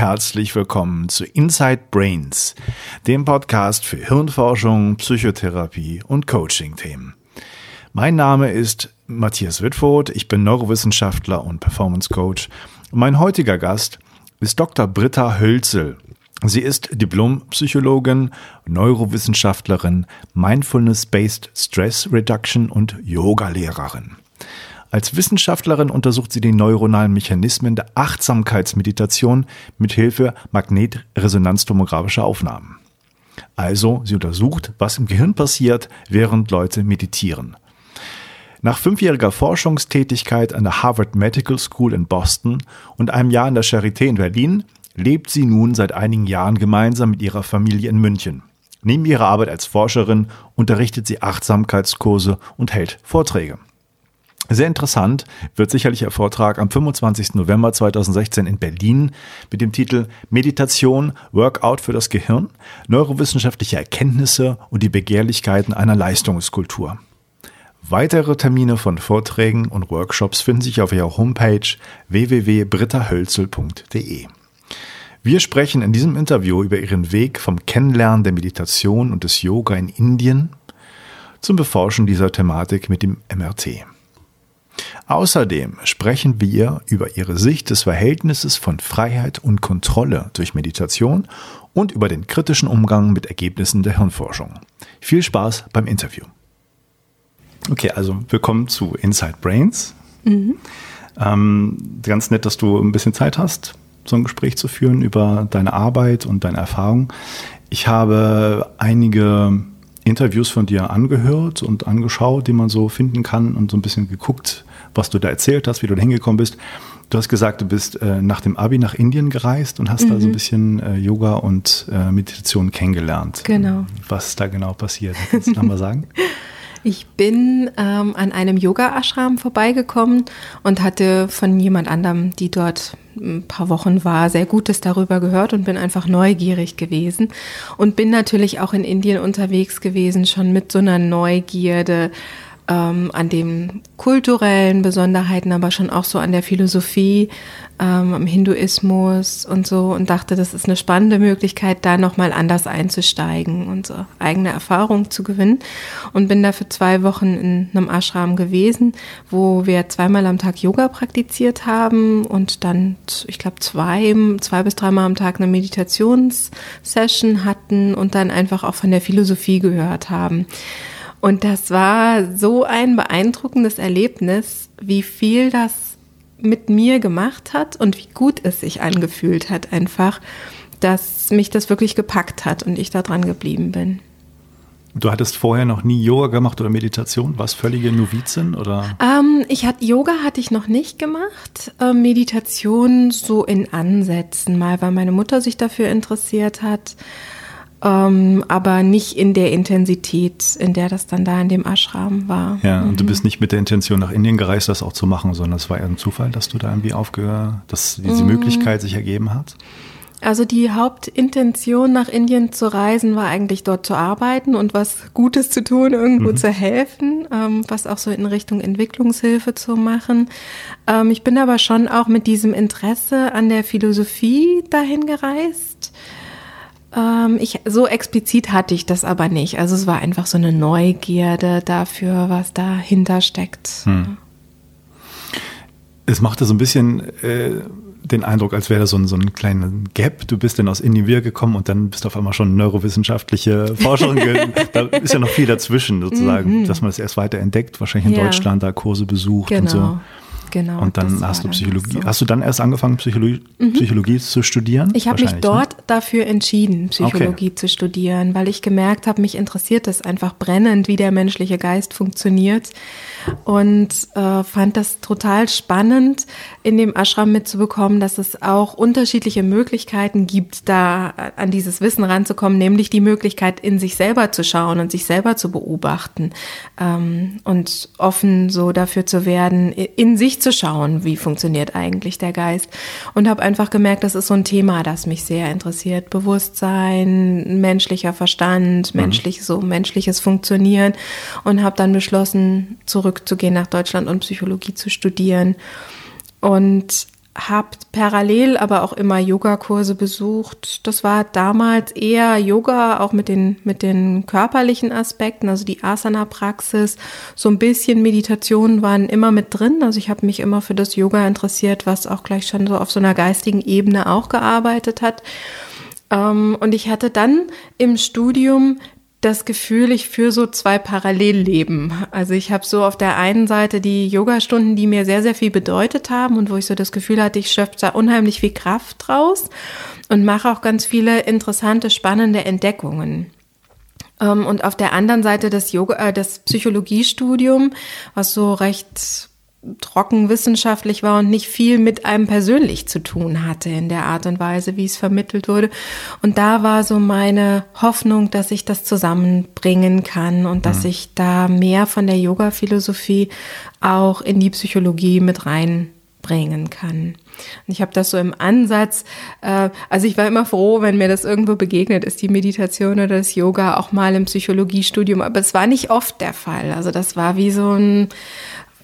Herzlich willkommen zu Inside Brains, dem Podcast für Hirnforschung, Psychotherapie und Coaching-Themen. Mein Name ist Matthias Wittfurt, ich bin Neurowissenschaftler und Performance Coach. Mein heutiger Gast ist Dr. Britta Hölzel. Sie ist Diplompsychologin, Neurowissenschaftlerin, Mindfulness-Based Stress Reduction und Yogalehrerin. Als Wissenschaftlerin untersucht sie die neuronalen Mechanismen der Achtsamkeitsmeditation mit Hilfe magnetresonanztomographischer Aufnahmen. Also, sie untersucht, was im Gehirn passiert, während Leute meditieren. Nach fünfjähriger Forschungstätigkeit an der Harvard Medical School in Boston und einem Jahr in der Charité in Berlin lebt sie nun seit einigen Jahren gemeinsam mit ihrer Familie in München. Neben ihrer Arbeit als Forscherin unterrichtet sie Achtsamkeitskurse und hält Vorträge. Sehr interessant wird sicherlich Ihr Vortrag am 25. November 2016 in Berlin mit dem Titel Meditation, Workout für das Gehirn, neurowissenschaftliche Erkenntnisse und die Begehrlichkeiten einer Leistungskultur. Weitere Termine von Vorträgen und Workshops finden sich auf ihrer Homepage www.brittahölzel.de. Wir sprechen in diesem Interview über ihren Weg vom Kennenlernen der Meditation und des Yoga in Indien zum Beforschen dieser Thematik mit dem MRT. Außerdem sprechen wir über ihre Sicht des Verhältnisses von Freiheit und Kontrolle durch Meditation und über den kritischen Umgang mit Ergebnissen der Hirnforschung. Viel Spaß beim Interview. Okay, also willkommen zu Inside Brains. Mhm. Ähm, ganz nett, dass du ein bisschen Zeit hast, so ein Gespräch zu führen über deine Arbeit und deine Erfahrung. Ich habe einige Interviews von dir angehört und angeschaut, die man so finden kann und so ein bisschen geguckt, was du da erzählt hast, wie du da hingekommen bist. Du hast gesagt, du bist äh, nach dem Abi nach Indien gereist und hast mhm. da so ein mhm. bisschen äh, Yoga und äh, Meditation kennengelernt. Genau. Was ist da genau passiert? Kannst du da mal sagen? Ich bin ähm, an einem Yoga-Ashram vorbeigekommen und hatte von jemand anderem, die dort ein paar Wochen war, sehr Gutes darüber gehört und bin einfach neugierig gewesen und bin natürlich auch in Indien unterwegs gewesen, schon mit so einer Neugierde ähm, an den kulturellen Besonderheiten, aber schon auch so an der Philosophie, ähm, am Hinduismus und so und dachte, das ist eine spannende Möglichkeit, da nochmal anders einzusteigen und so eigene Erfahrungen zu gewinnen. Und bin da für zwei Wochen in einem Ashram gewesen, wo wir zweimal am Tag Yoga praktiziert haben und dann, ich glaube, zwei, zwei bis dreimal am Tag eine Meditationssession hatten und dann einfach auch von der Philosophie gehört haben. Und das war so ein beeindruckendes Erlebnis, wie viel das mit mir gemacht hat und wie gut es sich angefühlt hat einfach, dass mich das wirklich gepackt hat und ich da dran geblieben bin. Du hattest vorher noch nie Yoga gemacht oder Meditation? Warst völlige Novizin oder? Ähm, ich hatte Yoga hatte ich noch nicht gemacht. Ähm, Meditation so in Ansätzen mal, weil meine Mutter sich dafür interessiert hat ähm, aber nicht in der Intensität, in der das dann da in dem Ashram war. Ja, und mhm. du bist nicht mit der Intention nach Indien gereist, das auch zu machen, sondern es war eher ein Zufall, dass du da irgendwie aufgehört, dass diese mhm. Möglichkeit sich ergeben hat? Also die Hauptintention nach Indien zu reisen war eigentlich dort zu arbeiten und was Gutes zu tun, irgendwo mhm. zu helfen, ähm, was auch so in Richtung Entwicklungshilfe zu machen. Ähm, ich bin aber schon auch mit diesem Interesse an der Philosophie dahin gereist. Ähm, ich, so explizit hatte ich das aber nicht. Also es war einfach so eine Neugierde dafür, was dahinter steckt. Hm. Es machte so ein bisschen äh, den Eindruck, als wäre da so ein, so ein kleiner Gap. Du bist dann aus Indien wiedergekommen und dann bist du auf einmal schon neurowissenschaftliche Forscherin. da ist ja noch viel dazwischen sozusagen, mhm. dass man das erst weiter entdeckt, wahrscheinlich in ja. Deutschland da Kurse besucht genau. und so. Genau. Und dann hast du Psychologie. So. Hast du dann erst angefangen, Psychologie, mhm. Psychologie zu studieren? Ich habe mich ne? dort ne? dafür entschieden, Psychologie okay. zu studieren, weil ich gemerkt habe, mich interessiert das einfach brennend, wie der menschliche Geist funktioniert. Und äh, fand das total spannend, in dem Ashram mitzubekommen, dass es auch unterschiedliche Möglichkeiten gibt, da an dieses Wissen ranzukommen, nämlich die Möglichkeit, in sich selber zu schauen und sich selber zu beobachten ähm, und offen so dafür zu werden, in sich zu schauen, wie funktioniert eigentlich der Geist. Und habe einfach gemerkt, das ist so ein Thema, das mich sehr interessiert. Bewusstsein, menschlicher Verstand, mhm. menschlich, so menschliches Funktionieren. Und habe dann beschlossen, zurückzugehen nach Deutschland und Psychologie zu studieren. Und habe parallel aber auch immer Yogakurse besucht. Das war damals eher Yoga, auch mit den, mit den körperlichen Aspekten, also die Asana-Praxis. So ein bisschen Meditationen waren immer mit drin. Also ich habe mich immer für das Yoga interessiert, was auch gleich schon so auf so einer geistigen Ebene auch gearbeitet hat. Ähm, und ich hatte dann im Studium das Gefühl, ich führe so zwei Parallelleben. Also ich habe so auf der einen Seite die Yogastunden, die mir sehr, sehr viel bedeutet haben und wo ich so das Gefühl hatte, ich schöpfe da unheimlich viel Kraft draus und mache auch ganz viele interessante, spannende Entdeckungen. Ähm, und auf der anderen Seite das Yoga, äh, das Psychologiestudium, was so recht trocken wissenschaftlich war und nicht viel mit einem persönlich zu tun hatte in der Art und Weise, wie es vermittelt wurde. Und da war so meine Hoffnung, dass ich das zusammenbringen kann und dass mhm. ich da mehr von der Yoga-Philosophie auch in die Psychologie mit reinbringen kann. Und ich habe das so im Ansatz, äh, also ich war immer froh, wenn mir das irgendwo begegnet ist, die Meditation oder das Yoga, auch mal im Psychologiestudium, aber es war nicht oft der Fall. Also das war wie so ein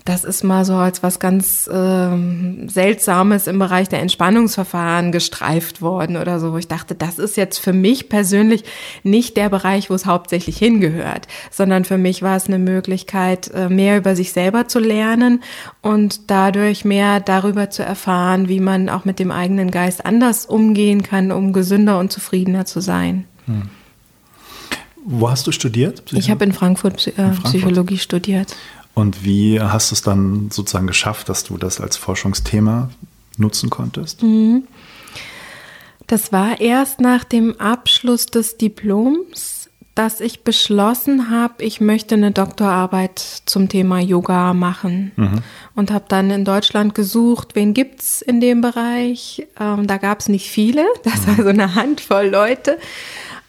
das ist mal so als was ganz ähm, Seltsames im Bereich der Entspannungsverfahren gestreift worden oder so. Ich dachte, das ist jetzt für mich persönlich nicht der Bereich, wo es hauptsächlich hingehört, sondern für mich war es eine Möglichkeit, äh, mehr über sich selber zu lernen und dadurch mehr darüber zu erfahren, wie man auch mit dem eigenen Geist anders umgehen kann, um gesünder und zufriedener zu sein. Hm. Wo hast du studiert? Psycho ich habe in Frankfurt, äh, in Frankfurt Psychologie studiert. Und wie hast du es dann sozusagen geschafft, dass du das als Forschungsthema nutzen konntest? Mhm. Das war erst nach dem Abschluss des Diploms, dass ich beschlossen habe, ich möchte eine Doktorarbeit zum Thema Yoga machen. Mhm. Und habe dann in Deutschland gesucht, wen gibt es in dem Bereich. Ähm, da gab es nicht viele, das war so eine Handvoll Leute.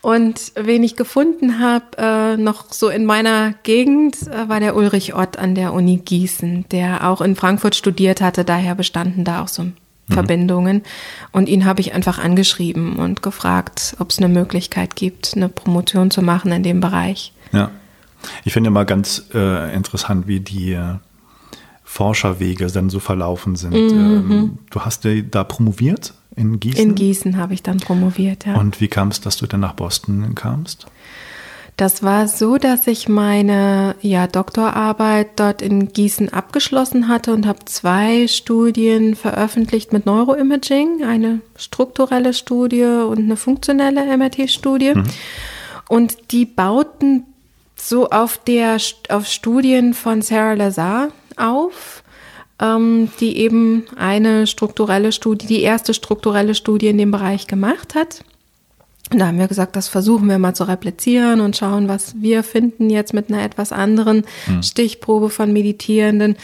Und wen ich gefunden habe, äh, noch so in meiner Gegend, äh, war der Ulrich Ott an der Uni Gießen, der auch in Frankfurt studiert hatte. Daher bestanden da auch so mhm. Verbindungen. Und ihn habe ich einfach angeschrieben und gefragt, ob es eine Möglichkeit gibt, eine Promotion zu machen in dem Bereich. Ja. Ich finde immer ganz äh, interessant, wie die äh, Forscherwege dann so verlaufen sind. Mhm. Ähm, du hast ja da promoviert in Gießen? In Gießen habe ich dann promoviert, ja. Und wie kam es, dass du dann nach Boston kamst? Das war so, dass ich meine ja, Doktorarbeit dort in Gießen abgeschlossen hatte und habe zwei Studien veröffentlicht mit Neuroimaging, eine strukturelle Studie und eine funktionelle MRT-Studie. Mhm. Und die bauten so auf der auf Studien von Sarah Lazar auf ähm, die eben eine strukturelle Studie, die erste strukturelle Studie in dem Bereich gemacht hat. Und da haben wir gesagt, das versuchen wir mal zu replizieren und schauen, was wir finden jetzt mit einer etwas anderen hm. Stichprobe von Meditierenden.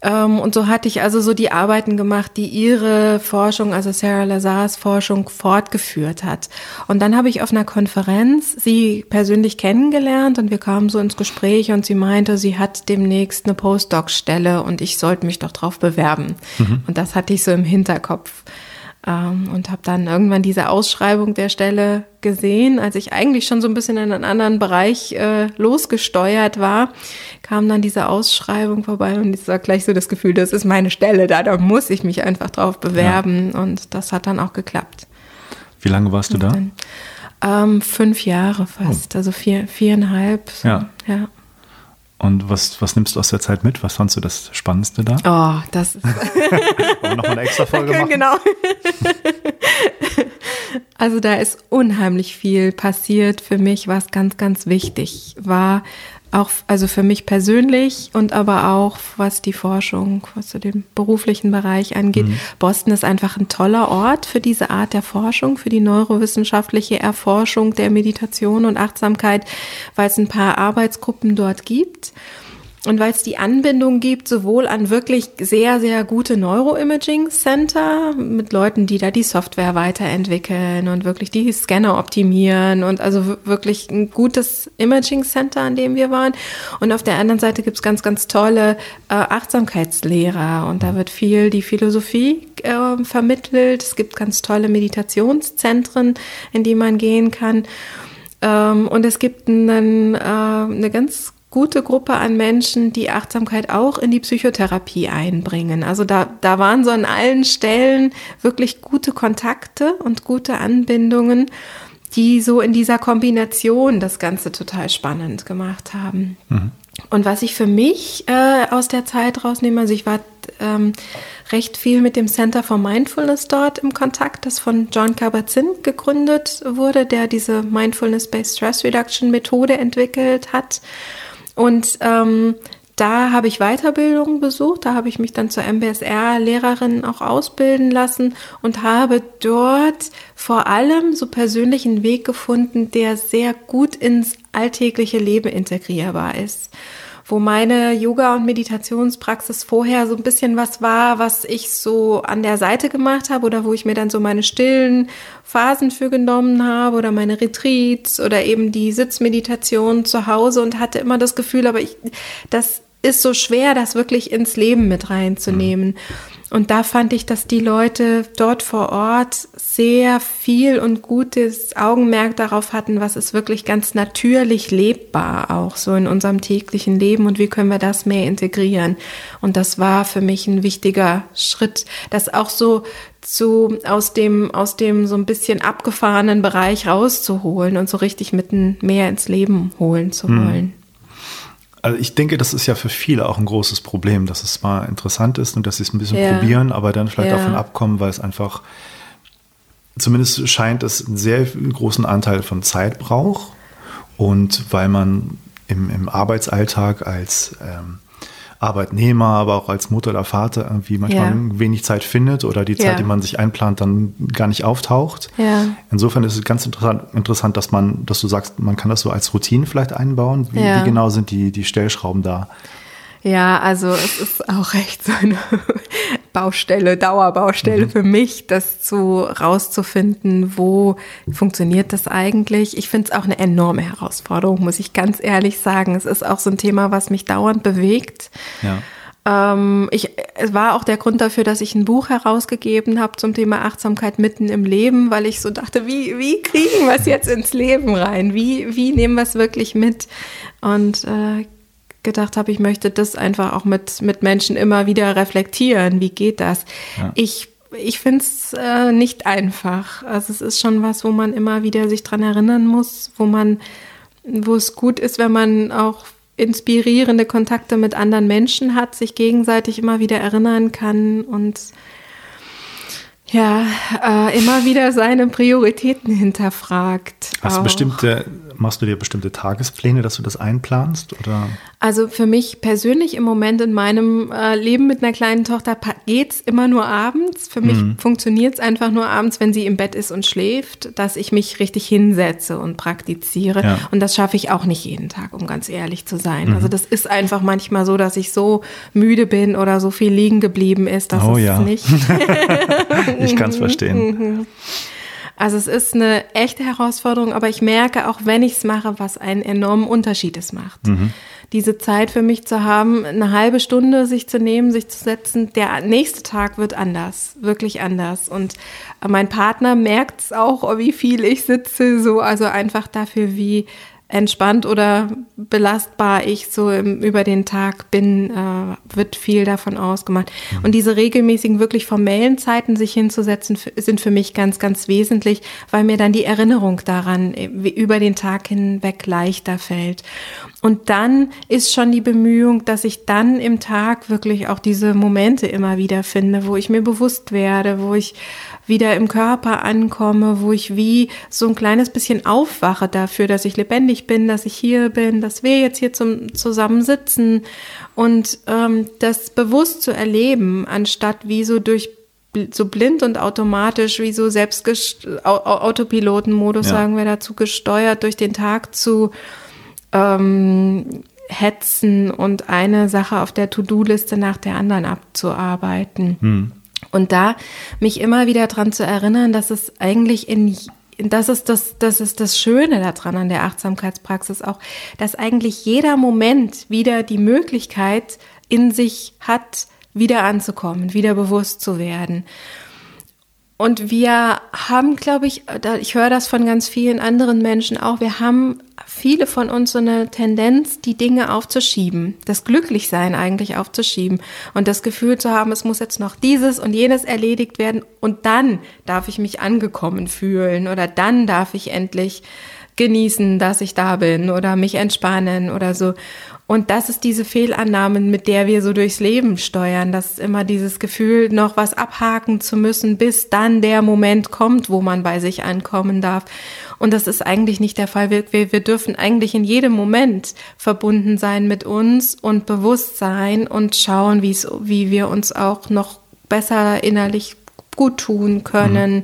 Ähm, und so hatte ich also so die Arbeiten gemacht, die ihre Forschung, also Sarah Lazars Forschung, fortgeführt hat. Und dann habe ich auf einer Konferenz sie persönlich kennengelernt und wir kamen so ins Gespräch und sie meinte, sie hat demnächst eine Postdoc-Stelle und ich sollte mich doch drauf bewerben. Mhm. Und das hatte ich so im Hinterkopf. Ähm, und habe dann irgendwann diese Ausschreibung der Stelle gesehen, als ich eigentlich schon so ein bisschen in einen anderen Bereich äh, losgesteuert war, kam dann diese Ausschreibung vorbei und ich war gleich so das Gefühl, das ist meine Stelle da, da muss ich mich einfach drauf bewerben ja. und das hat dann auch geklappt. Wie lange warst du da? Dann, ähm, fünf Jahre fast, oh. also vier, viereinhalb. So, ja. ja. Und was, was nimmst du aus der Zeit mit? Was fandst du das Spannendste da? Oh, das ist. Wollen wir nochmal eine extra Folge machen? Genau. also da ist unheimlich viel passiert für mich, was ganz, ganz wichtig war, auch also für mich persönlich und aber auch was die Forschung, was so den beruflichen Bereich angeht. Mhm. Boston ist einfach ein toller Ort für diese Art der Forschung, für die neurowissenschaftliche Erforschung der Meditation und Achtsamkeit, weil es ein paar Arbeitsgruppen dort gibt. Und weil es die Anbindung gibt, sowohl an wirklich sehr, sehr gute Neuroimaging-Center mit Leuten, die da die Software weiterentwickeln und wirklich die Scanner optimieren und also wirklich ein gutes Imaging-Center, an dem wir waren. Und auf der anderen Seite gibt es ganz, ganz tolle äh, Achtsamkeitslehrer und da wird viel die Philosophie äh, vermittelt. Es gibt ganz tolle Meditationszentren, in die man gehen kann. Ähm, und es gibt einen, äh, eine ganz gute Gruppe an Menschen, die Achtsamkeit auch in die Psychotherapie einbringen. Also da, da waren so an allen Stellen wirklich gute Kontakte und gute Anbindungen, die so in dieser Kombination das Ganze total spannend gemacht haben. Mhm. Und was ich für mich äh, aus der Zeit rausnehme, also ich war ähm, recht viel mit dem Center for Mindfulness dort im Kontakt, das von John Kabat-Zinn gegründet wurde, der diese Mindfulness-Based Stress Reduction Methode entwickelt hat. Und ähm, da habe ich Weiterbildung besucht, da habe ich mich dann zur MBSR-Lehrerin auch ausbilden lassen und habe dort vor allem so persönlichen Weg gefunden, der sehr gut ins alltägliche Leben integrierbar ist wo meine Yoga- und Meditationspraxis vorher so ein bisschen was war, was ich so an der Seite gemacht habe oder wo ich mir dann so meine stillen Phasen für genommen habe oder meine Retreats oder eben die Sitzmeditation zu Hause und hatte immer das Gefühl, aber ich, das ist so schwer, das wirklich ins Leben mit reinzunehmen. Mhm. Und da fand ich, dass die Leute dort vor Ort sehr viel und gutes Augenmerk darauf hatten, was ist wirklich ganz natürlich lebbar auch so in unserem täglichen Leben und wie können wir das mehr integrieren. Und das war für mich ein wichtiger Schritt, das auch so zu, aus dem, aus dem so ein bisschen abgefahrenen Bereich rauszuholen und so richtig mitten mehr ins Leben holen zu hm. wollen. Also ich denke, das ist ja für viele auch ein großes Problem, dass es mal interessant ist und dass sie es ein bisschen ja. probieren, aber dann vielleicht ja. davon abkommen, weil es einfach, zumindest scheint es einen sehr großen Anteil von Zeit braucht und weil man im, im Arbeitsalltag als ähm, Arbeitnehmer, aber auch als Mutter oder Vater irgendwie manchmal ja. wenig Zeit findet oder die Zeit, ja. die man sich einplant, dann gar nicht auftaucht. Ja. Insofern ist es ganz interessant, interessant, dass man, dass du sagst, man kann das so als Routine vielleicht einbauen. Wie, wie genau sind die, die Stellschrauben da? Ja, also es ist auch echt so eine Baustelle, Dauerbaustelle mhm. für mich, das zu rauszufinden, wo funktioniert das eigentlich. Ich finde es auch eine enorme Herausforderung, muss ich ganz ehrlich sagen. Es ist auch so ein Thema, was mich dauernd bewegt. Ja. Ähm, ich, es war auch der Grund dafür, dass ich ein Buch herausgegeben habe zum Thema Achtsamkeit mitten im Leben, weil ich so dachte, wie, wie kriegen wir es jetzt ins Leben rein? Wie, wie nehmen wir es wirklich mit? Und äh, gedacht habe, ich möchte das einfach auch mit, mit Menschen immer wieder reflektieren. Wie geht das? Ja. Ich ich finde es äh, nicht einfach. Also es ist schon was, wo man immer wieder sich dran erinnern muss, wo man, wo es gut ist, wenn man auch inspirierende Kontakte mit anderen Menschen hat, sich gegenseitig immer wieder erinnern kann und ja, äh, immer wieder seine Prioritäten hinterfragt. Hast du bestimmte machst du dir bestimmte Tagespläne, dass du das einplanst? Oder? Also für mich persönlich im Moment in meinem äh, Leben mit einer kleinen Tochter geht es immer nur abends. Für mich mhm. funktioniert es einfach nur abends, wenn sie im Bett ist und schläft, dass ich mich richtig hinsetze und praktiziere. Ja. Und das schaffe ich auch nicht jeden Tag, um ganz ehrlich zu sein. Mhm. Also das ist einfach manchmal so, dass ich so müde bin oder so viel liegen geblieben ist, dass oh, es ja. nicht. ich kann es verstehen. Also es ist eine echte Herausforderung, aber ich merke auch, wenn ich es mache, was einen enormen Unterschied es macht. Mhm. Diese Zeit für mich zu haben, eine halbe Stunde sich zu nehmen, sich zu setzen, der nächste Tag wird anders, wirklich anders. Und mein Partner merkt es auch, wie viel ich sitze, so, also einfach dafür, wie entspannt oder belastbar ich so im, über den Tag bin, äh, wird viel davon ausgemacht. Mhm. Und diese regelmäßigen, wirklich formellen Zeiten, sich hinzusetzen, sind für mich ganz, ganz wesentlich, weil mir dann die Erinnerung daran äh, über den Tag hinweg leichter fällt. Und dann ist schon die Bemühung, dass ich dann im Tag wirklich auch diese Momente immer wieder finde, wo ich mir bewusst werde, wo ich wieder im Körper ankomme, wo ich wie so ein kleines bisschen aufwache dafür, dass ich lebendig bin, dass ich hier bin, dass wir jetzt hier zum zusammensitzen und ähm, das bewusst zu erleben, anstatt wie so durch so blind und automatisch, wie so selbst Autopilotenmodus, ja. sagen wir dazu, gesteuert durch den Tag zu ähm, hetzen und eine Sache auf der To-Do-Liste nach der anderen abzuarbeiten. Hm. Und da mich immer wieder dran zu erinnern, dass es eigentlich in das ist das, das ist das Schöne daran an der Achtsamkeitspraxis auch, dass eigentlich jeder Moment wieder die Möglichkeit in sich hat, wieder anzukommen, wieder bewusst zu werden. Und wir haben, glaube ich, ich höre das von ganz vielen anderen Menschen auch, wir haben viele von uns so eine Tendenz, die Dinge aufzuschieben, das Glücklichsein eigentlich aufzuschieben und das Gefühl zu haben, es muss jetzt noch dieses und jenes erledigt werden und dann darf ich mich angekommen fühlen oder dann darf ich endlich genießen, dass ich da bin oder mich entspannen oder so. Und das ist diese Fehlannahme, mit der wir so durchs Leben steuern. Das ist immer dieses Gefühl, noch was abhaken zu müssen, bis dann der Moment kommt, wo man bei sich ankommen darf. Und das ist eigentlich nicht der Fall. Wir, wir, dürfen eigentlich in jedem Moment verbunden sein mit uns und bewusst sein und schauen, wie wir uns auch noch besser innerlich gut tun können.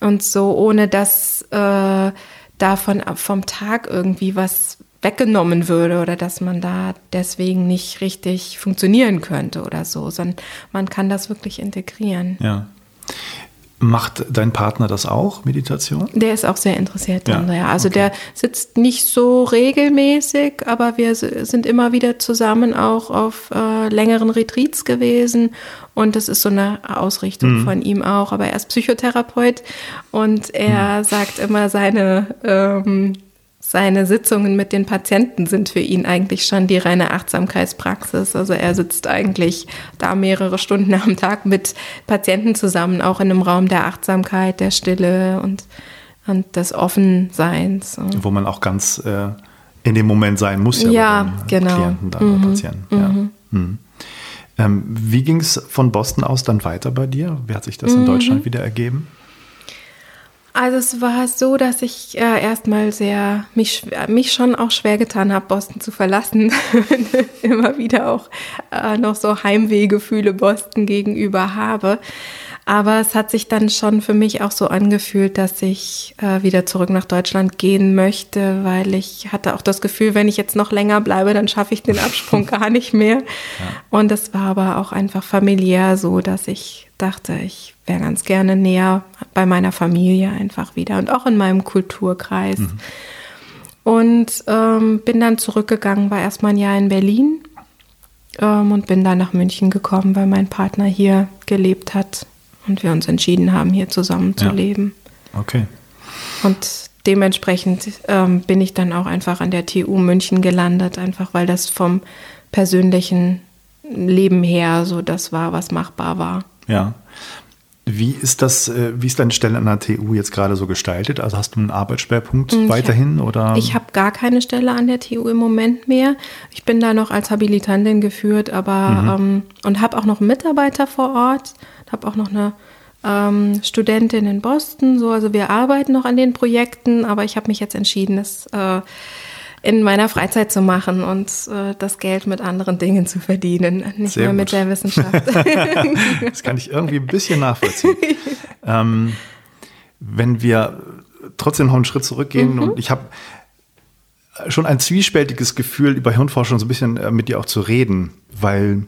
Mhm. Und so, ohne dass äh, davon vom Tag irgendwie was weggenommen würde oder dass man da deswegen nicht richtig funktionieren könnte oder so, sondern man kann das wirklich integrieren. Ja. Macht dein Partner das auch, Meditation? Der ist auch sehr interessiert ja. ja. Also okay. der sitzt nicht so regelmäßig, aber wir sind immer wieder zusammen auch auf äh, längeren Retreats gewesen und das ist so eine Ausrichtung mhm. von ihm auch. Aber er ist Psychotherapeut und er mhm. sagt immer seine ähm, seine Sitzungen mit den Patienten sind für ihn eigentlich schon die reine Achtsamkeitspraxis. Also er sitzt eigentlich da mehrere Stunden am Tag mit Patienten zusammen, auch in einem Raum der Achtsamkeit, der Stille und, und des Offenseins. Wo man auch ganz äh, in dem Moment sein muss, ja, ja genau. Klienten dann mhm. Patienten. Ja. Mhm. Mhm. Ähm, wie ging es von Boston aus dann weiter bei dir? Wie hat sich das in mhm. Deutschland wieder ergeben? Also es war so, dass ich äh, erstmal sehr mich, mich schon auch schwer getan habe, Boston zu verlassen. Immer wieder auch äh, noch so Heimwehgefühle Boston gegenüber habe. Aber es hat sich dann schon für mich auch so angefühlt, dass ich äh, wieder zurück nach Deutschland gehen möchte, weil ich hatte auch das Gefühl, wenn ich jetzt noch länger bleibe, dann schaffe ich den Absprung gar nicht mehr. Ja. Und es war aber auch einfach familiär so, dass ich dachte, ich wäre ganz gerne näher bei meiner Familie einfach wieder und auch in meinem Kulturkreis. Mhm. Und ähm, bin dann zurückgegangen, war erstmal ein Jahr in Berlin ähm, und bin dann nach München gekommen, weil mein Partner hier gelebt hat und wir uns entschieden haben, hier zusammen zu ja. leben. Okay. Und dementsprechend ähm, bin ich dann auch einfach an der TU München gelandet, einfach weil das vom persönlichen Leben her so das war, was machbar war. Ja. Wie ist das, äh, wie ist deine Stelle an der TU jetzt gerade so gestaltet? Also hast du einen Arbeitsschwerpunkt ich weiterhin hab, oder? Ich habe gar keine Stelle an der TU im Moment mehr. Ich bin da noch als Habilitantin geführt, aber mhm. ähm, und habe auch noch Mitarbeiter vor Ort, habe auch noch eine ähm, Studentin in Boston. So, also wir arbeiten noch an den Projekten, aber ich habe mich jetzt entschieden, dass äh, in meiner Freizeit zu machen und äh, das Geld mit anderen Dingen zu verdienen, nicht Sehr gut. mit der Wissenschaft. das kann ich irgendwie ein bisschen nachvollziehen. ähm, wenn wir trotzdem noch einen Schritt zurückgehen mhm. und ich habe schon ein zwiespältiges Gefühl, über Hirnforschung so ein bisschen äh, mit dir auch zu reden, weil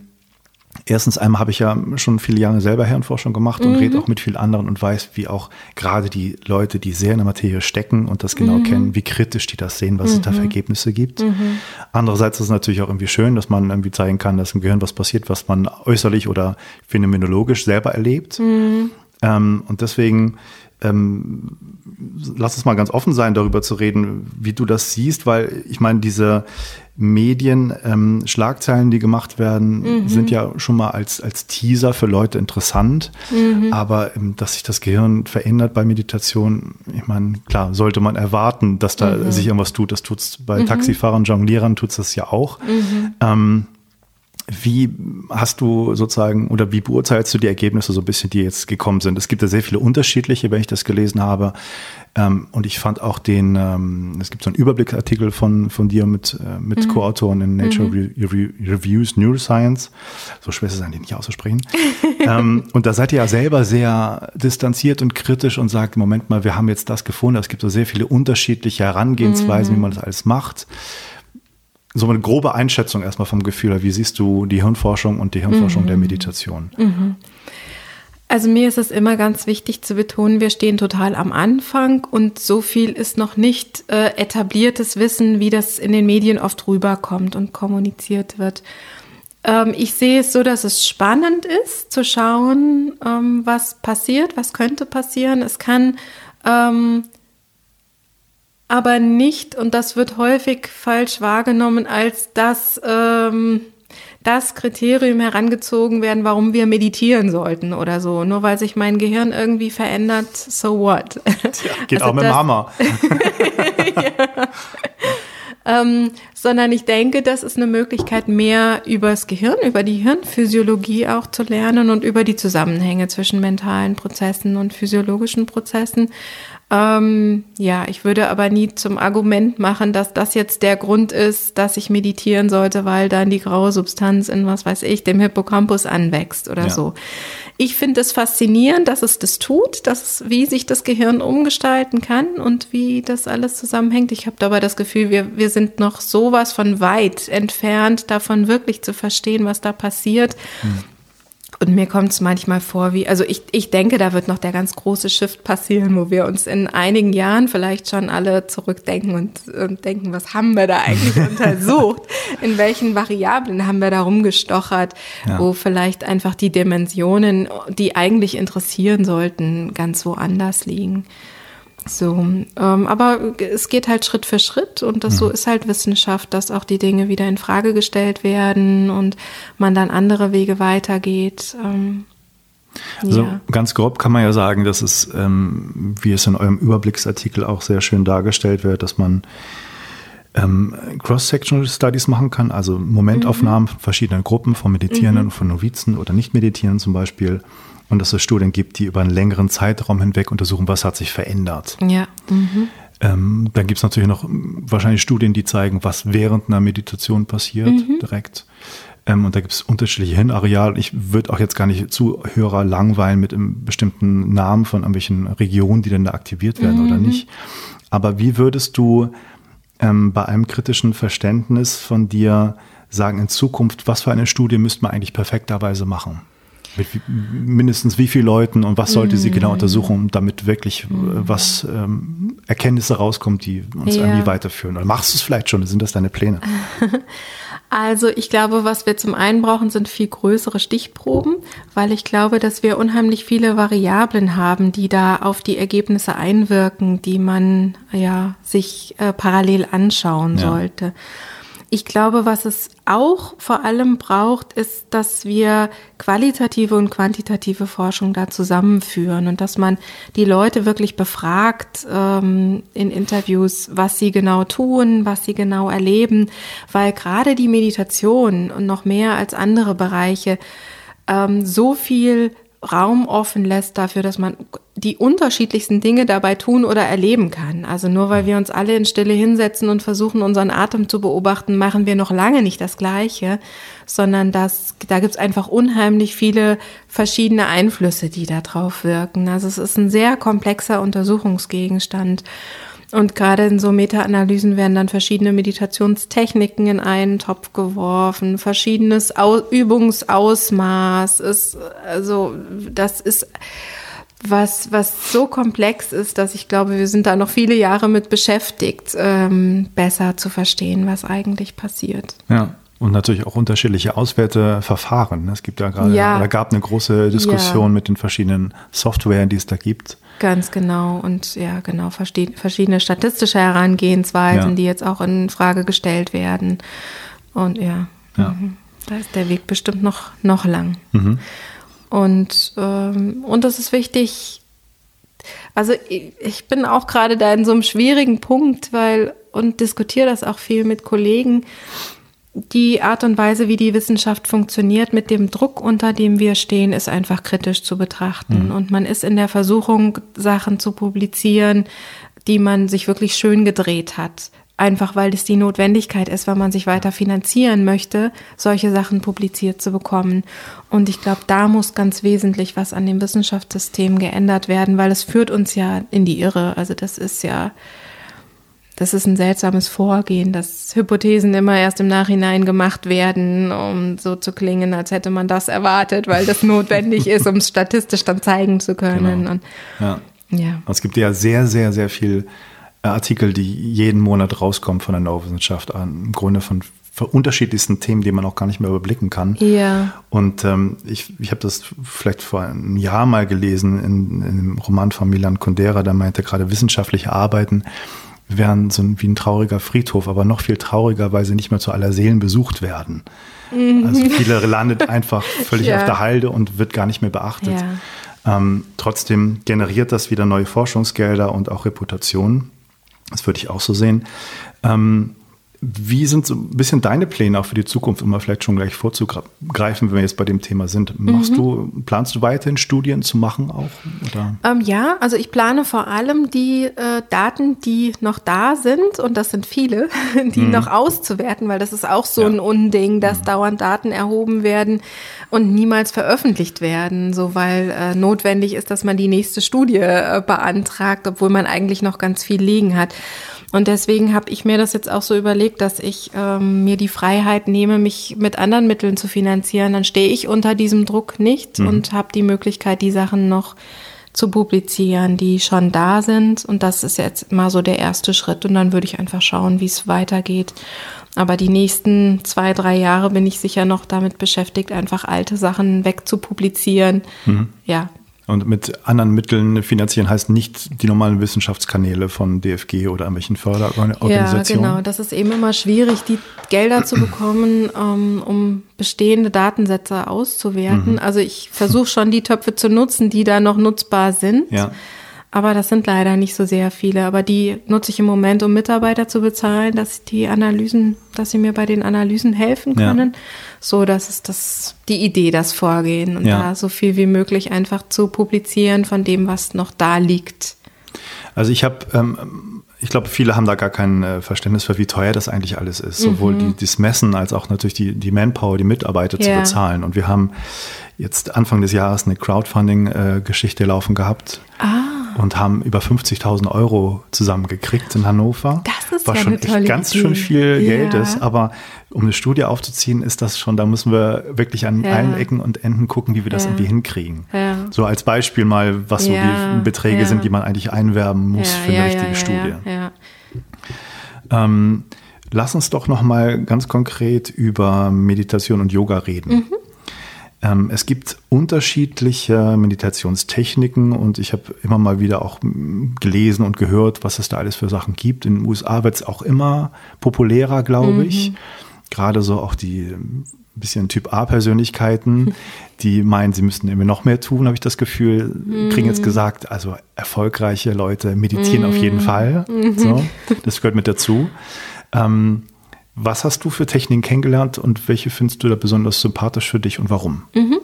Erstens einmal habe ich ja schon viele Jahre selber Hirnforschung gemacht und mhm. rede auch mit vielen anderen und weiß, wie auch gerade die Leute, die sehr in der Materie stecken und das genau mhm. kennen, wie kritisch die das sehen, was mhm. es da für mhm. Ergebnisse gibt. Mhm. Andererseits ist es natürlich auch irgendwie schön, dass man irgendwie zeigen kann, dass im Gehirn was passiert, was man äußerlich oder phänomenologisch selber erlebt. Mhm. Ähm, und deswegen ähm, lass es mal ganz offen sein, darüber zu reden, wie du das siehst, weil ich meine, diese Medien, ähm, Schlagzeilen, die gemacht werden, mhm. sind ja schon mal als, als Teaser für Leute interessant. Mhm. Aber ähm, dass sich das Gehirn verändert bei Meditation, ich meine, klar, sollte man erwarten, dass da mhm. sich irgendwas tut. Das tut es bei mhm. Taxifahrern, Jonglierern, tut es das ja auch. Mhm. Ähm, wie hast du sozusagen oder wie beurteilst du die Ergebnisse so ein bisschen, die jetzt gekommen sind? Es gibt ja sehr viele unterschiedliche, wenn ich das gelesen habe. Ähm, und ich fand auch den, ähm, es gibt so einen Überblickartikel von, von dir mit, äh, mit mhm. Co-Autoren in Nature mhm. Re Reviews Neuroscience. So schwer ist es eigentlich nicht auszusprechen. ähm, und da seid ihr ja selber sehr distanziert und kritisch und sagt, Moment mal, wir haben jetzt das gefunden. Es gibt so sehr viele unterschiedliche Herangehensweisen, mhm. wie man das alles macht so eine grobe Einschätzung erstmal vom Gefühl. Wie siehst du die Hirnforschung und die Hirnforschung mhm. der Meditation? Also mir ist es immer ganz wichtig zu betonen, wir stehen total am Anfang und so viel ist noch nicht äh, etabliertes Wissen, wie das in den Medien oft rüberkommt und kommuniziert wird. Ähm, ich sehe es so, dass es spannend ist zu schauen, ähm, was passiert, was könnte passieren. Es kann ähm, aber nicht, und das wird häufig falsch wahrgenommen, als das, ähm, das Kriterium herangezogen werden, warum wir meditieren sollten oder so. Nur weil sich mein Gehirn irgendwie verändert, so what? Tja, geht also auch mit Mama. ja. ähm, sondern ich denke, das ist eine Möglichkeit, mehr über das Gehirn, über die Hirnphysiologie auch zu lernen und über die Zusammenhänge zwischen mentalen Prozessen und physiologischen Prozessen. Ähm, ja, ich würde aber nie zum Argument machen, dass das jetzt der Grund ist, dass ich meditieren sollte, weil dann die graue Substanz in, was weiß ich, dem Hippocampus anwächst oder ja. so. Ich finde es faszinierend, dass es das tut, dass es, wie sich das Gehirn umgestalten kann und wie das alles zusammenhängt. Ich habe dabei das Gefühl, wir, wir sind noch sowas von weit entfernt, davon wirklich zu verstehen, was da passiert. Hm. Und mir kommt es manchmal vor, wie, also ich, ich denke, da wird noch der ganz große Shift passieren, wo wir uns in einigen Jahren vielleicht schon alle zurückdenken und, und denken, was haben wir da eigentlich untersucht? In welchen Variablen haben wir da rumgestochert, ja. wo vielleicht einfach die Dimensionen, die eigentlich interessieren sollten, ganz woanders liegen. So, ähm, aber es geht halt Schritt für Schritt und das mhm. so ist halt Wissenschaft, dass auch die Dinge wieder in Frage gestellt werden und man dann andere Wege weitergeht. Ähm, also ja. ganz grob kann man ja sagen, dass es, ähm, wie es in eurem Überblicksartikel auch sehr schön dargestellt wird, dass man ähm, Cross-Sectional Studies machen kann, also Momentaufnahmen mhm. von verschiedenen Gruppen, von Meditierenden, mhm. von Novizen oder Nicht-Meditierenden zum Beispiel und dass es Studien gibt, die über einen längeren Zeitraum hinweg untersuchen, was hat sich verändert. Ja. Mhm. Ähm, dann gibt es natürlich noch wahrscheinlich Studien, die zeigen, was während einer Meditation passiert mhm. direkt. Ähm, und da gibt es unterschiedliche Hirnareale. Ich würde auch jetzt gar nicht Zuhörer langweilen mit einem bestimmten Namen von irgendwelchen Regionen, die dann da aktiviert werden mhm. oder nicht. Aber wie würdest du ähm, bei einem kritischen Verständnis von dir sagen, in Zukunft, was für eine Studie müsste man eigentlich perfekterweise machen? Mit mindestens wie vielen Leuten und was sollte sie genau mhm. untersuchen, damit wirklich äh, mhm. was ähm, Erkenntnisse rauskommt, die uns ja. irgendwie weiterführen? Oder machst du es vielleicht schon? Sind das deine Pläne? Also ich glaube, was wir zum einen brauchen, sind viel größere Stichproben, weil ich glaube, dass wir unheimlich viele Variablen haben, die da auf die Ergebnisse einwirken, die man ja sich äh, parallel anschauen ja. sollte. Ich glaube, was es auch vor allem braucht, ist, dass wir qualitative und quantitative Forschung da zusammenführen und dass man die Leute wirklich befragt ähm, in Interviews, was sie genau tun, was sie genau erleben, weil gerade die Meditation und noch mehr als andere Bereiche ähm, so viel Raum offen lässt dafür, dass man die unterschiedlichsten Dinge dabei tun oder erleben kann. Also nur weil wir uns alle in Stille hinsetzen und versuchen, unseren Atem zu beobachten, machen wir noch lange nicht das Gleiche, sondern das, da gibt's einfach unheimlich viele verschiedene Einflüsse, die da drauf wirken. Also es ist ein sehr komplexer Untersuchungsgegenstand. Und gerade in so Meta-Analysen werden dann verschiedene Meditationstechniken in einen Topf geworfen, verschiedenes Au Übungsausmaß ist, also das ist was, was so komplex ist, dass ich glaube, wir sind da noch viele Jahre mit beschäftigt, ähm, besser zu verstehen, was eigentlich passiert. Ja. Und natürlich auch unterschiedliche Auswerteverfahren. Es gibt ja gerade, ja. oder gab eine große Diskussion ja. mit den verschiedenen Softwaren, die es da gibt. Ganz genau. Und ja, genau, verschiedene statistische Herangehensweisen, ja. die jetzt auch in Frage gestellt werden. Und ja, ja. Mhm. da ist der Weg bestimmt noch, noch lang. Mhm. Und, ähm, und das ist wichtig. Also ich, ich bin auch gerade da in so einem schwierigen Punkt, weil und diskutiere das auch viel mit Kollegen, die Art und Weise, wie die Wissenschaft funktioniert, mit dem Druck, unter dem wir stehen, ist einfach kritisch zu betrachten. Mhm. Und man ist in der Versuchung, Sachen zu publizieren, die man sich wirklich schön gedreht hat. Einfach weil es die Notwendigkeit ist, wenn man sich weiter finanzieren möchte, solche Sachen publiziert zu bekommen. Und ich glaube, da muss ganz wesentlich was an dem Wissenschaftssystem geändert werden, weil es führt uns ja in die Irre. Also das ist ja, das ist ein seltsames Vorgehen, dass Hypothesen immer erst im Nachhinein gemacht werden, um so zu klingen, als hätte man das erwartet, weil das notwendig ist, um es statistisch dann zeigen zu können. Genau. Und, ja. ja. Es gibt ja sehr, sehr, sehr viel äh, Artikel, die jeden Monat rauskommen von der Neurowissenschaft, im Grunde von unterschiedlichsten Themen, die man auch gar nicht mehr überblicken kann. Ja. Und ähm, ich, ich habe das vielleicht vor einem Jahr mal gelesen in, in einem Roman von Milan Kundera, der meinte gerade wissenschaftliche Arbeiten wären so ein, wie ein trauriger Friedhof, aber noch viel trauriger, weil sie nicht mehr zu aller Seelen besucht werden. Mhm. Also viele landet einfach völlig ja. auf der Halde und wird gar nicht mehr beachtet. Ja. Ähm, trotzdem generiert das wieder neue Forschungsgelder und auch Reputation. Das würde ich auch so sehen. Ähm, wie sind so ein bisschen deine Pläne auch für die Zukunft, um mal vielleicht schon gleich vorzugreifen, wenn wir jetzt bei dem Thema sind? Machst mhm. du, planst du weiterhin Studien zu machen auch? Ähm, ja, also ich plane vor allem die äh, Daten, die noch da sind, und das sind viele, die mhm. noch auszuwerten, weil das ist auch so ja. ein Unding, dass mhm. dauernd Daten erhoben werden und niemals veröffentlicht werden, so weil äh, notwendig ist, dass man die nächste Studie äh, beantragt, obwohl man eigentlich noch ganz viel liegen hat. Und deswegen habe ich mir das jetzt auch so überlegt, dass ich ähm, mir die Freiheit nehme, mich mit anderen Mitteln zu finanzieren. Dann stehe ich unter diesem Druck nicht mhm. und habe die Möglichkeit, die Sachen noch zu publizieren, die schon da sind. Und das ist jetzt mal so der erste Schritt. Und dann würde ich einfach schauen, wie es weitergeht. Aber die nächsten zwei, drei Jahre bin ich sicher noch damit beschäftigt, einfach alte Sachen wegzupublizieren. Mhm. Ja, und mit anderen Mitteln finanzieren heißt nicht die normalen Wissenschaftskanäle von DFG oder irgendwelchen Förderorganisationen. Ja, genau. Das ist eben immer schwierig, die Gelder zu bekommen, ähm, um bestehende Datensätze auszuwerten. Mhm. Also ich versuche schon die Töpfe zu nutzen, die da noch nutzbar sind. Ja. Aber das sind leider nicht so sehr viele. Aber die nutze ich im Moment, um Mitarbeiter zu bezahlen, dass die Analysen, dass sie mir bei den Analysen helfen können. Ja. So, das ist das, die Idee, das Vorgehen. Und ja. da so viel wie möglich einfach zu publizieren von dem, was noch da liegt. Also ich habe ähm, ich glaube, viele haben da gar kein äh, Verständnis für, wie teuer das eigentlich alles ist. Mhm. Sowohl die, das Messen als auch natürlich die, die Manpower, die Mitarbeiter ja. zu bezahlen. Und wir haben jetzt Anfang des Jahres eine Crowdfunding-Geschichte äh, laufen gehabt. Ah und haben über 50.000 Euro zusammengekriegt in Hannover. Das ist Was ja schon tolle ganz Idee. schön viel Geld ist, aber um eine Studie aufzuziehen, ist das schon, da müssen wir wirklich an ja. allen Ecken und Enden gucken, wie wir das ja. irgendwie hinkriegen. Ja. So als Beispiel mal, was so die Beträge sind, die man eigentlich einwerben muss für eine richtige Studie. Ähm, lass uns doch noch mal ganz konkret über Meditation und Yoga reden. Mhm. Ähm, es gibt unterschiedliche Meditationstechniken und ich habe immer mal wieder auch gelesen und gehört, was es da alles für Sachen gibt. In den USA wird es auch immer populärer, glaube mhm. ich. Gerade so auch die ähm, bisschen Typ A-Persönlichkeiten, die meinen, sie müssten immer noch mehr tun, habe ich das Gefühl, kriegen jetzt mhm. gesagt, also erfolgreiche Leute meditieren auf jeden mhm. Fall. Mhm. So, das gehört mit dazu. Ähm, was hast du für Techniken kennengelernt und welche findest du da besonders sympathisch für dich und warum? Mhm.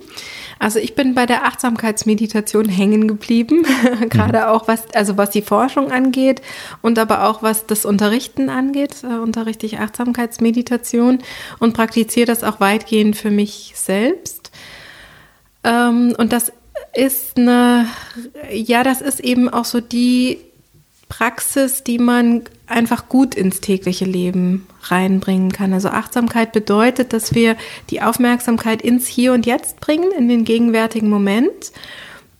Also ich bin bei der Achtsamkeitsmeditation hängen geblieben, gerade mhm. auch was, also was die Forschung angeht und aber auch was das Unterrichten angeht, äh, unterrichte ich Achtsamkeitsmeditation und praktiziere das auch weitgehend für mich selbst. Ähm, und das ist eine, ja, das ist eben auch so die Praxis, die man einfach gut ins tägliche Leben reinbringen kann. Also Achtsamkeit bedeutet, dass wir die Aufmerksamkeit ins Hier und Jetzt bringen, in den gegenwärtigen Moment.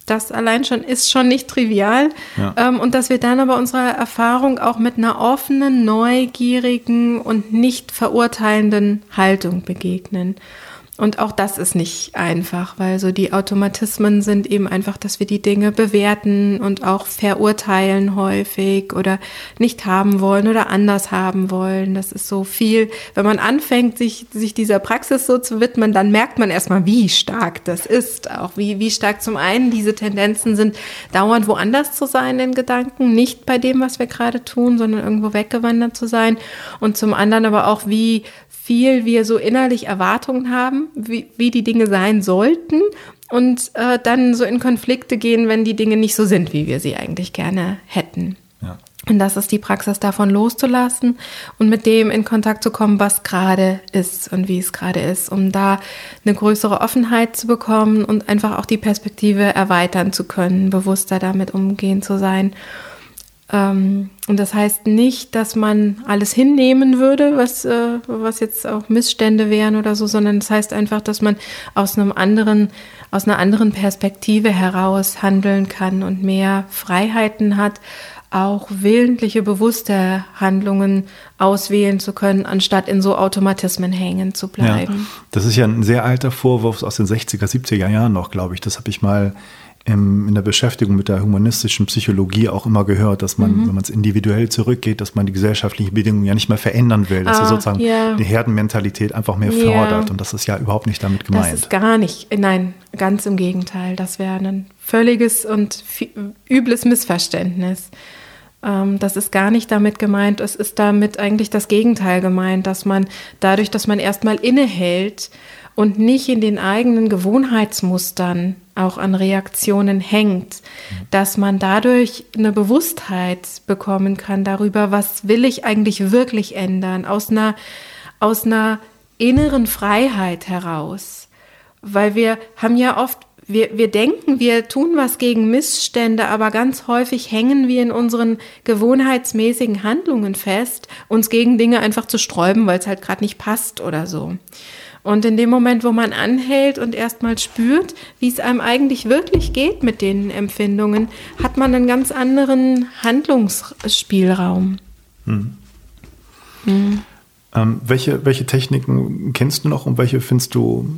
Das allein schon ist schon nicht trivial. Ja. Ähm, und dass wir dann aber unserer Erfahrung auch mit einer offenen, neugierigen und nicht verurteilenden Haltung begegnen. Und auch das ist nicht einfach, weil so die Automatismen sind eben einfach, dass wir die Dinge bewerten und auch verurteilen häufig oder nicht haben wollen oder anders haben wollen. Das ist so viel. Wenn man anfängt, sich, sich dieser Praxis so zu widmen, dann merkt man erstmal, wie stark das ist. Auch wie, wie stark zum einen diese Tendenzen sind, dauernd woanders zu sein in Gedanken, nicht bei dem, was wir gerade tun, sondern irgendwo weggewandert zu sein. Und zum anderen aber auch, wie viel wir so innerlich Erwartungen haben, wie, wie die Dinge sein sollten und äh, dann so in Konflikte gehen, wenn die Dinge nicht so sind, wie wir sie eigentlich gerne hätten. Ja. Und das ist die Praxis davon loszulassen und mit dem in Kontakt zu kommen, was gerade ist und wie es gerade ist, um da eine größere Offenheit zu bekommen und einfach auch die Perspektive erweitern zu können, bewusster damit umgehen zu sein und das heißt nicht, dass man alles hinnehmen würde, was, äh, was jetzt auch Missstände wären oder so, sondern das heißt einfach, dass man aus einem anderen, aus einer anderen Perspektive heraus handeln kann und mehr Freiheiten hat, auch willentliche, bewusste Handlungen auswählen zu können, anstatt in so Automatismen hängen zu bleiben. Ja, das ist ja ein sehr alter Vorwurf aus den 60er, 70er Jahren noch, glaube ich. Das habe ich mal in der Beschäftigung mit der humanistischen Psychologie auch immer gehört, dass man, mhm. wenn man es individuell zurückgeht, dass man die gesellschaftlichen Bedingungen ja nicht mehr verändern will, dass ah, er sozusagen ja. die Herdenmentalität einfach mehr fördert. Und das ist ja überhaupt nicht damit gemeint. Das ist gar nicht, nein, ganz im Gegenteil. Das wäre ein völliges und übles Missverständnis. Ähm, das ist gar nicht damit gemeint. Es ist damit eigentlich das Gegenteil gemeint, dass man dadurch, dass man erstmal innehält und nicht in den eigenen Gewohnheitsmustern auch an Reaktionen hängt, dass man dadurch eine Bewusstheit bekommen kann darüber, was will ich eigentlich wirklich ändern, aus einer, aus einer inneren Freiheit heraus. Weil wir haben ja oft, wir, wir denken, wir tun was gegen Missstände, aber ganz häufig hängen wir in unseren gewohnheitsmäßigen Handlungen fest, uns gegen Dinge einfach zu sträuben, weil es halt gerade nicht passt oder so. Und in dem Moment, wo man anhält und erstmal spürt, wie es einem eigentlich wirklich geht mit den Empfindungen, hat man einen ganz anderen Handlungsspielraum. Hm. Hm. Ähm, welche, welche Techniken kennst du noch und welche findest du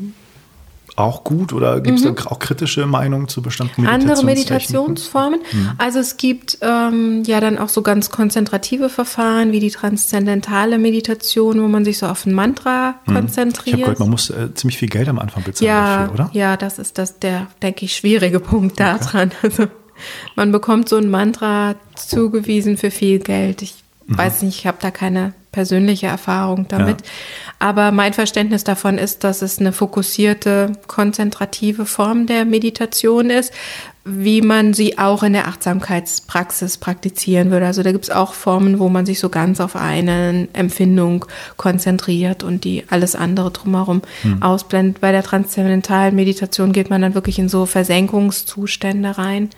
auch gut oder gibt es mhm. auch kritische Meinungen zu bestimmten Andere Meditationsformen. Mhm. Also es gibt ähm, ja dann auch so ganz konzentrative Verfahren wie die transzendentale Meditation, wo man sich so auf ein Mantra mhm. konzentriert. Ich habe gehört, man muss äh, ziemlich viel Geld am Anfang bezahlen ja, dafür, oder? Ja, das ist das der, denke ich, schwierige Punkt okay. daran. Also man bekommt so ein Mantra zugewiesen für viel Geld. Ich mhm. weiß nicht, ich habe da keine persönliche Erfahrung damit. Ja. Aber mein Verständnis davon ist, dass es eine fokussierte, konzentrative Form der Meditation ist, wie man sie auch in der Achtsamkeitspraxis praktizieren würde. Also da gibt es auch Formen, wo man sich so ganz auf eine Empfindung konzentriert und die alles andere drumherum hm. ausblendet. Bei der transzendentalen Meditation geht man dann wirklich in so Versenkungszustände rein.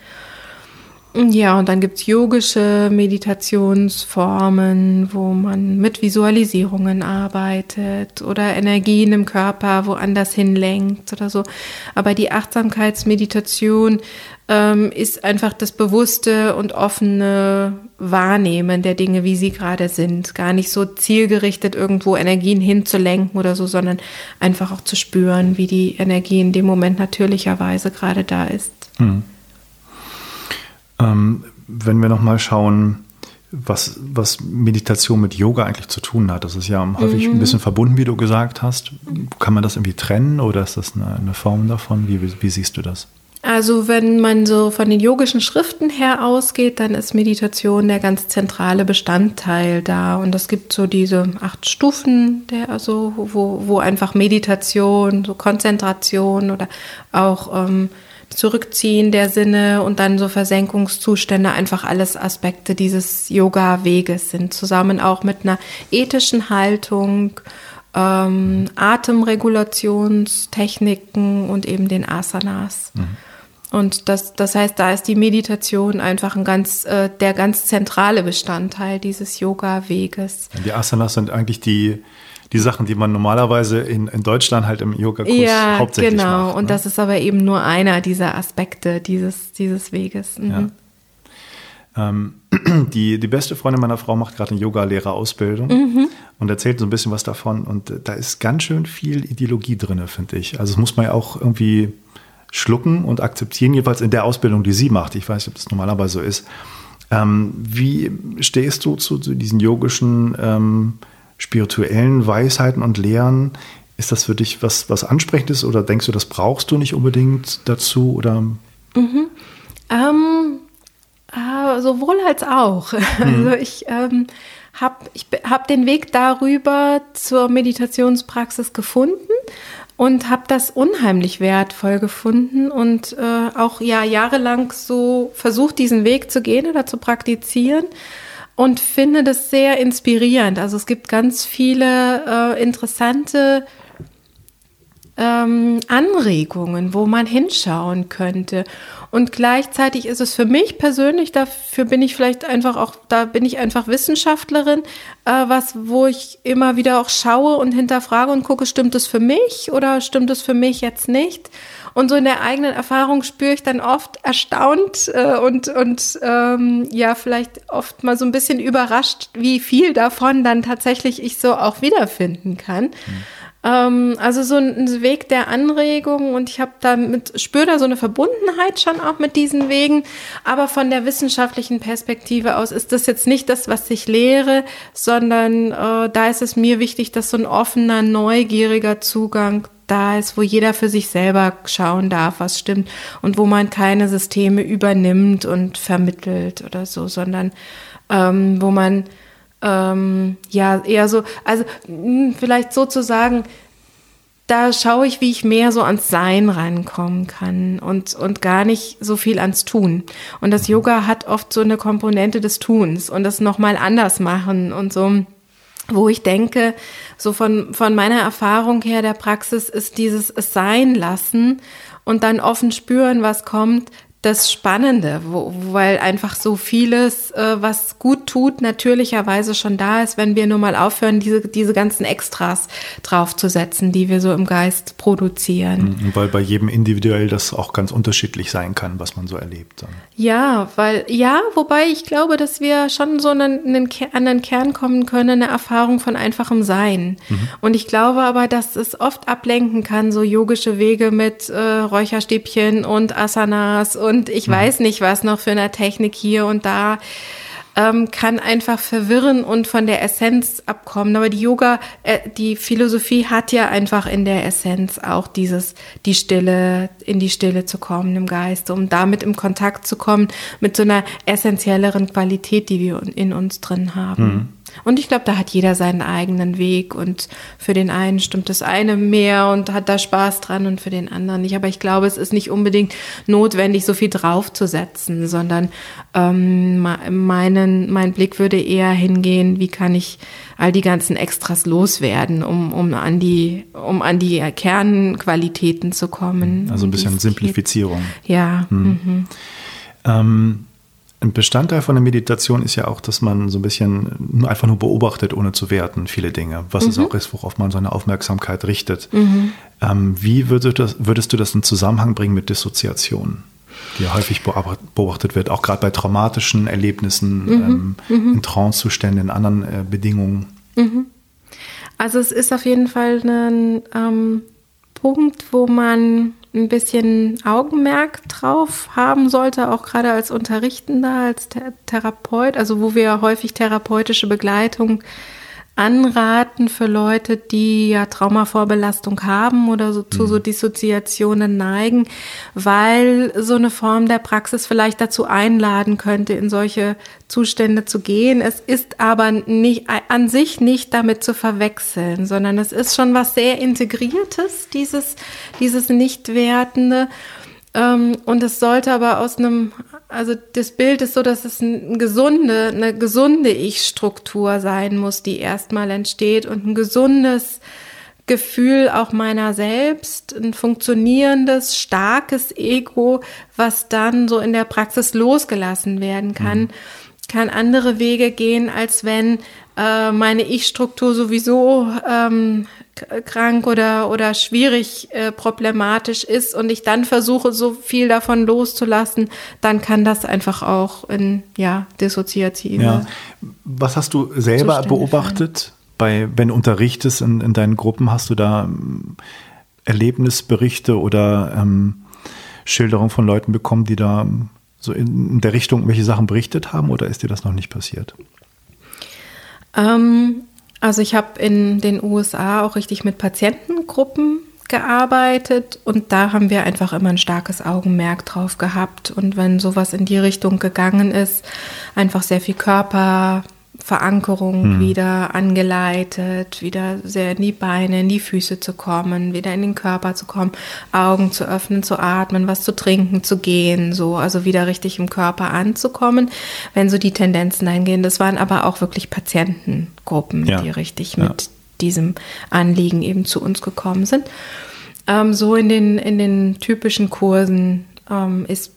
Ja, und dann gibt's yogische Meditationsformen, wo man mit Visualisierungen arbeitet oder Energien im Körper woanders hinlenkt oder so. Aber die Achtsamkeitsmeditation ähm, ist einfach das bewusste und offene Wahrnehmen der Dinge, wie sie gerade sind. Gar nicht so zielgerichtet irgendwo Energien hinzulenken oder so, sondern einfach auch zu spüren, wie die Energie in dem Moment natürlicherweise gerade da ist. Mhm. Ähm, wenn wir nochmal schauen, was, was Meditation mit Yoga eigentlich zu tun hat. Das ist ja häufig mhm. ein bisschen verbunden, wie du gesagt hast. Kann man das irgendwie trennen oder ist das eine, eine Form davon? Wie, wie, siehst du das? Also wenn man so von den yogischen Schriften her ausgeht, dann ist Meditation der ganz zentrale Bestandteil da. Und es gibt so diese acht Stufen, der, also, wo, wo einfach Meditation, so Konzentration oder auch ähm, Zurückziehen der Sinne und dann so Versenkungszustände, einfach alles Aspekte dieses Yoga-Weges sind, zusammen auch mit einer ethischen Haltung, ähm, Atemregulationstechniken und eben den Asanas. Mhm. Und das, das heißt, da ist die Meditation einfach ein ganz, äh, der ganz zentrale Bestandteil dieses Yoga-Weges. Die Asanas sind eigentlich die, die Sachen, die man normalerweise in, in Deutschland halt im Yoga-Kurs ja, hauptsächlich genau. macht. Genau, und das ist aber eben nur einer dieser Aspekte dieses, dieses Weges. Mhm. Ja. Ähm, die, die beste Freundin meiner Frau macht gerade eine Yoga-Lehrerausbildung mhm. und erzählt so ein bisschen was davon. Und äh, da ist ganz schön viel Ideologie drin, finde ich. Also das muss man ja auch irgendwie schlucken und akzeptieren, jedenfalls in der Ausbildung, die sie macht. Ich weiß nicht, ob das normalerweise so ist. Ähm, wie stehst du zu, zu diesen yogischen ähm, spirituellen Weisheiten und Lehren, ist das für dich was, was Ansprechendes oder denkst du, das brauchst du nicht unbedingt dazu? Oder? Mhm. Ähm, äh, sowohl als auch. Mhm. Also ich ähm, habe ich hab den Weg darüber zur Meditationspraxis gefunden und habe das unheimlich wertvoll gefunden und äh, auch ja jahrelang so versucht, diesen Weg zu gehen oder zu praktizieren und finde das sehr inspirierend. Also es gibt ganz viele äh, interessante ähm, Anregungen, wo man hinschauen könnte. Und gleichzeitig ist es für mich persönlich, dafür bin ich vielleicht einfach auch, da bin ich einfach Wissenschaftlerin, äh, was, wo ich immer wieder auch schaue und hinterfrage und gucke, stimmt es für mich oder stimmt es für mich jetzt nicht? Und so in der eigenen Erfahrung spüre ich dann oft erstaunt äh, und, und ähm, ja, vielleicht oft mal so ein bisschen überrascht, wie viel davon dann tatsächlich ich so auch wiederfinden kann. Mhm. Ähm, also so ein Weg der Anregung und ich habe damit, spüre da so eine Verbundenheit schon auch mit diesen Wegen. Aber von der wissenschaftlichen Perspektive aus ist das jetzt nicht das, was ich lehre, sondern äh, da ist es mir wichtig, dass so ein offener, neugieriger Zugang da ist, wo jeder für sich selber schauen darf, was stimmt und wo man keine Systeme übernimmt und vermittelt oder so, sondern ähm, wo man ähm, ja eher so, also mh, hm, vielleicht sozusagen, da schaue ich, wie ich mehr so ans Sein rankommen kann und, und gar nicht so viel ans Tun. Und das Yoga hat oft so eine Komponente des Tuns und das nochmal anders machen und so wo ich denke, so von, von meiner Erfahrung her der Praxis ist dieses Es sein lassen und dann offen spüren, was kommt, das Spannende, wo, weil einfach so vieles, äh, was gut tut, natürlicherweise schon da ist, wenn wir nur mal aufhören, diese, diese ganzen Extras draufzusetzen, die wir so im Geist produzieren. Mhm, weil bei jedem individuell das auch ganz unterschiedlich sein kann, was man so erlebt. Ja, weil, ja, wobei ich glaube, dass wir schon so einen, einen, an den Kern kommen können, eine Erfahrung von einfachem Sein. Mhm. Und ich glaube aber, dass es oft ablenken kann, so yogische Wege mit äh, Räucherstäbchen und Asanas und und ich mhm. weiß nicht, was noch für eine Technik hier und da ähm, kann einfach verwirren und von der Essenz abkommen. Aber die Yoga, äh, die Philosophie hat ja einfach in der Essenz auch dieses, die Stille, in die Stille zu kommen im Geist, um damit im Kontakt zu kommen mit so einer essentielleren Qualität, die wir in uns drin haben. Mhm. Und ich glaube, da hat jeder seinen eigenen Weg und für den einen stimmt das eine mehr und hat da Spaß dran und für den anderen nicht. Aber ich glaube, es ist nicht unbedingt notwendig, so viel draufzusetzen, sondern ähm, meinen, mein Blick würde eher hingehen, wie kann ich all die ganzen Extras loswerden, um, um, an, die, um an die Kernqualitäten zu kommen. Also ein bisschen Simplifizierung. Ja. Hm. Mhm. Ähm, ein Bestandteil von der Meditation ist ja auch, dass man so ein bisschen einfach nur beobachtet, ohne zu werten, viele Dinge. Was mhm. es auch ist, worauf man seine Aufmerksamkeit richtet. Mhm. Ähm, wie würdest du, das, würdest du das in Zusammenhang bringen mit Dissoziation? die ja häufig beobachtet wird, auch gerade bei traumatischen Erlebnissen, mhm. Ähm, mhm. in Trancezuständen, in anderen äh, Bedingungen. Mhm. Also es ist auf jeden Fall ein ähm, Punkt, wo man ein bisschen Augenmerk drauf haben sollte, auch gerade als Unterrichtender, als Therapeut, also wo wir häufig therapeutische Begleitung anraten für Leute, die ja Traumavorbelastung haben oder so, zu so mhm. Dissoziationen neigen, weil so eine Form der Praxis vielleicht dazu einladen könnte, in solche Zustände zu gehen. Es ist aber nicht, an sich nicht damit zu verwechseln, sondern es ist schon was sehr Integriertes, dieses, dieses Nichtwertende. Ähm, und es sollte aber aus einem, also das Bild ist so, dass es eine gesunde, eine gesunde Ich-Struktur sein muss, die erstmal entsteht und ein gesundes Gefühl auch meiner selbst, ein funktionierendes, starkes Ego, was dann so in der Praxis losgelassen werden kann, mhm. kann andere Wege gehen, als wenn äh, meine Ich-Struktur sowieso ähm, krank oder, oder schwierig äh, problematisch ist und ich dann versuche, so viel davon loszulassen, dann kann das einfach auch in ja, dissoziative. Ja. Was hast du selber Zustände beobachtet, bei, wenn du unterrichtest in, in deinen Gruppen? Hast du da ähm, Erlebnisberichte oder ähm, Schilderungen von Leuten bekommen, die da so in der Richtung welche Sachen berichtet haben oder ist dir das noch nicht passiert? Ähm, also ich habe in den USA auch richtig mit Patientengruppen gearbeitet und da haben wir einfach immer ein starkes Augenmerk drauf gehabt. Und wenn sowas in die Richtung gegangen ist, einfach sehr viel Körper, Verankerung mhm. wieder angeleitet, wieder sehr in die Beine, in die Füße zu kommen, wieder in den Körper zu kommen, Augen zu öffnen, zu atmen, was zu trinken, zu gehen, so, also wieder richtig im Körper anzukommen, wenn so die Tendenzen eingehen. Das waren aber auch wirklich Patientengruppen, ja. die richtig ja. mit diesem Anliegen eben zu uns gekommen sind. Ähm, so in den, in den typischen Kursen ähm, ist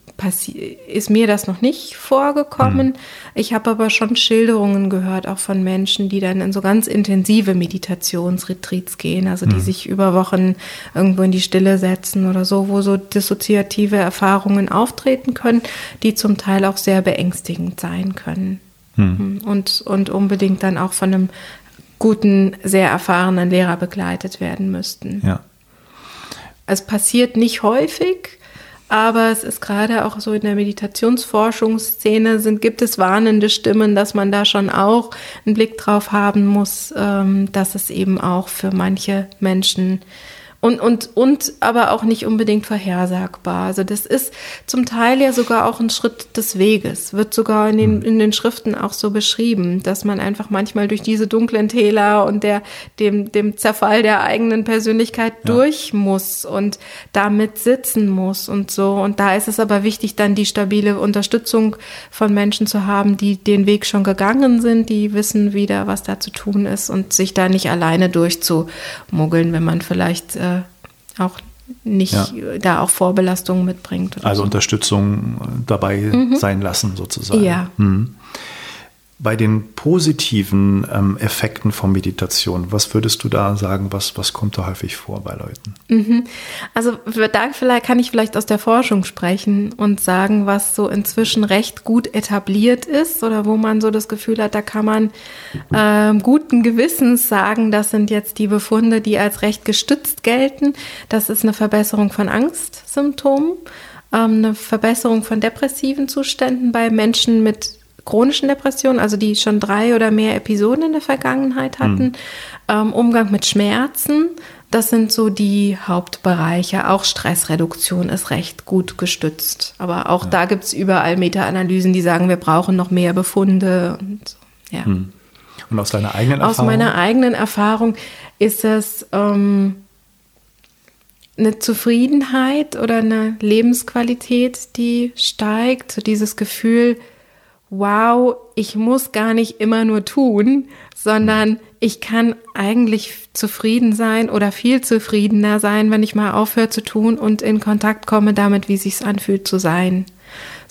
ist mir das noch nicht vorgekommen. Mhm. Ich habe aber schon Schilderungen gehört, auch von Menschen, die dann in so ganz intensive Meditationsretreats gehen, also die mhm. sich über Wochen irgendwo in die Stille setzen oder so, wo so dissoziative Erfahrungen auftreten können, die zum Teil auch sehr beängstigend sein können. Mhm. Und, und unbedingt dann auch von einem guten, sehr erfahrenen Lehrer begleitet werden müssten. Ja. Es passiert nicht häufig, aber es ist gerade auch so in der Meditationsforschungsszene sind, gibt es warnende Stimmen, dass man da schon auch einen Blick drauf haben muss, ähm, dass es eben auch für manche Menschen und, und, und aber auch nicht unbedingt vorhersagbar. Also das ist zum Teil ja sogar auch ein Schritt des Weges, wird sogar in den, hm. in den Schriften auch so beschrieben, dass man einfach manchmal durch diese dunklen Täler und der, dem, dem Zerfall der eigenen Persönlichkeit ja. durch muss und damit sitzen muss und so. Und da ist es aber wichtig, dann die stabile Unterstützung von Menschen zu haben, die den Weg schon gegangen sind, die wissen wieder, was da zu tun ist und sich da nicht alleine durchzumuggeln, wenn man vielleicht äh, auch nicht ja. da auch Vorbelastungen mitbringt. Also so. Unterstützung dabei mhm. sein lassen sozusagen. Ja. Mhm. Bei den positiven ähm, Effekten von Meditation, was würdest du da sagen, was, was kommt da häufig vor bei Leuten? Mhm. Also da vielleicht kann ich vielleicht aus der Forschung sprechen und sagen, was so inzwischen recht gut etabliert ist oder wo man so das Gefühl hat, da kann man ähm, guten Gewissens sagen, das sind jetzt die Befunde, die als recht gestützt gelten. Das ist eine Verbesserung von Angstsymptomen, ähm, eine Verbesserung von depressiven Zuständen bei Menschen mit chronischen Depressionen, also die schon drei oder mehr Episoden in der Vergangenheit hatten, mhm. ähm, Umgang mit Schmerzen, das sind so die Hauptbereiche. Auch Stressreduktion ist recht gut gestützt. Aber auch ja. da gibt es überall Meta-Analysen, die sagen, wir brauchen noch mehr Befunde. Und, ja. Mhm. und aus deiner eigenen Erfahrung? Aus meiner eigenen Erfahrung ist es ähm, eine Zufriedenheit oder eine Lebensqualität, die steigt. So dieses Gefühl, wow, ich muss gar nicht immer nur tun, sondern ich kann eigentlich zufrieden sein oder viel zufriedener sein, wenn ich mal aufhöre zu tun und in Kontakt komme damit, wie sich's anfühlt zu sein.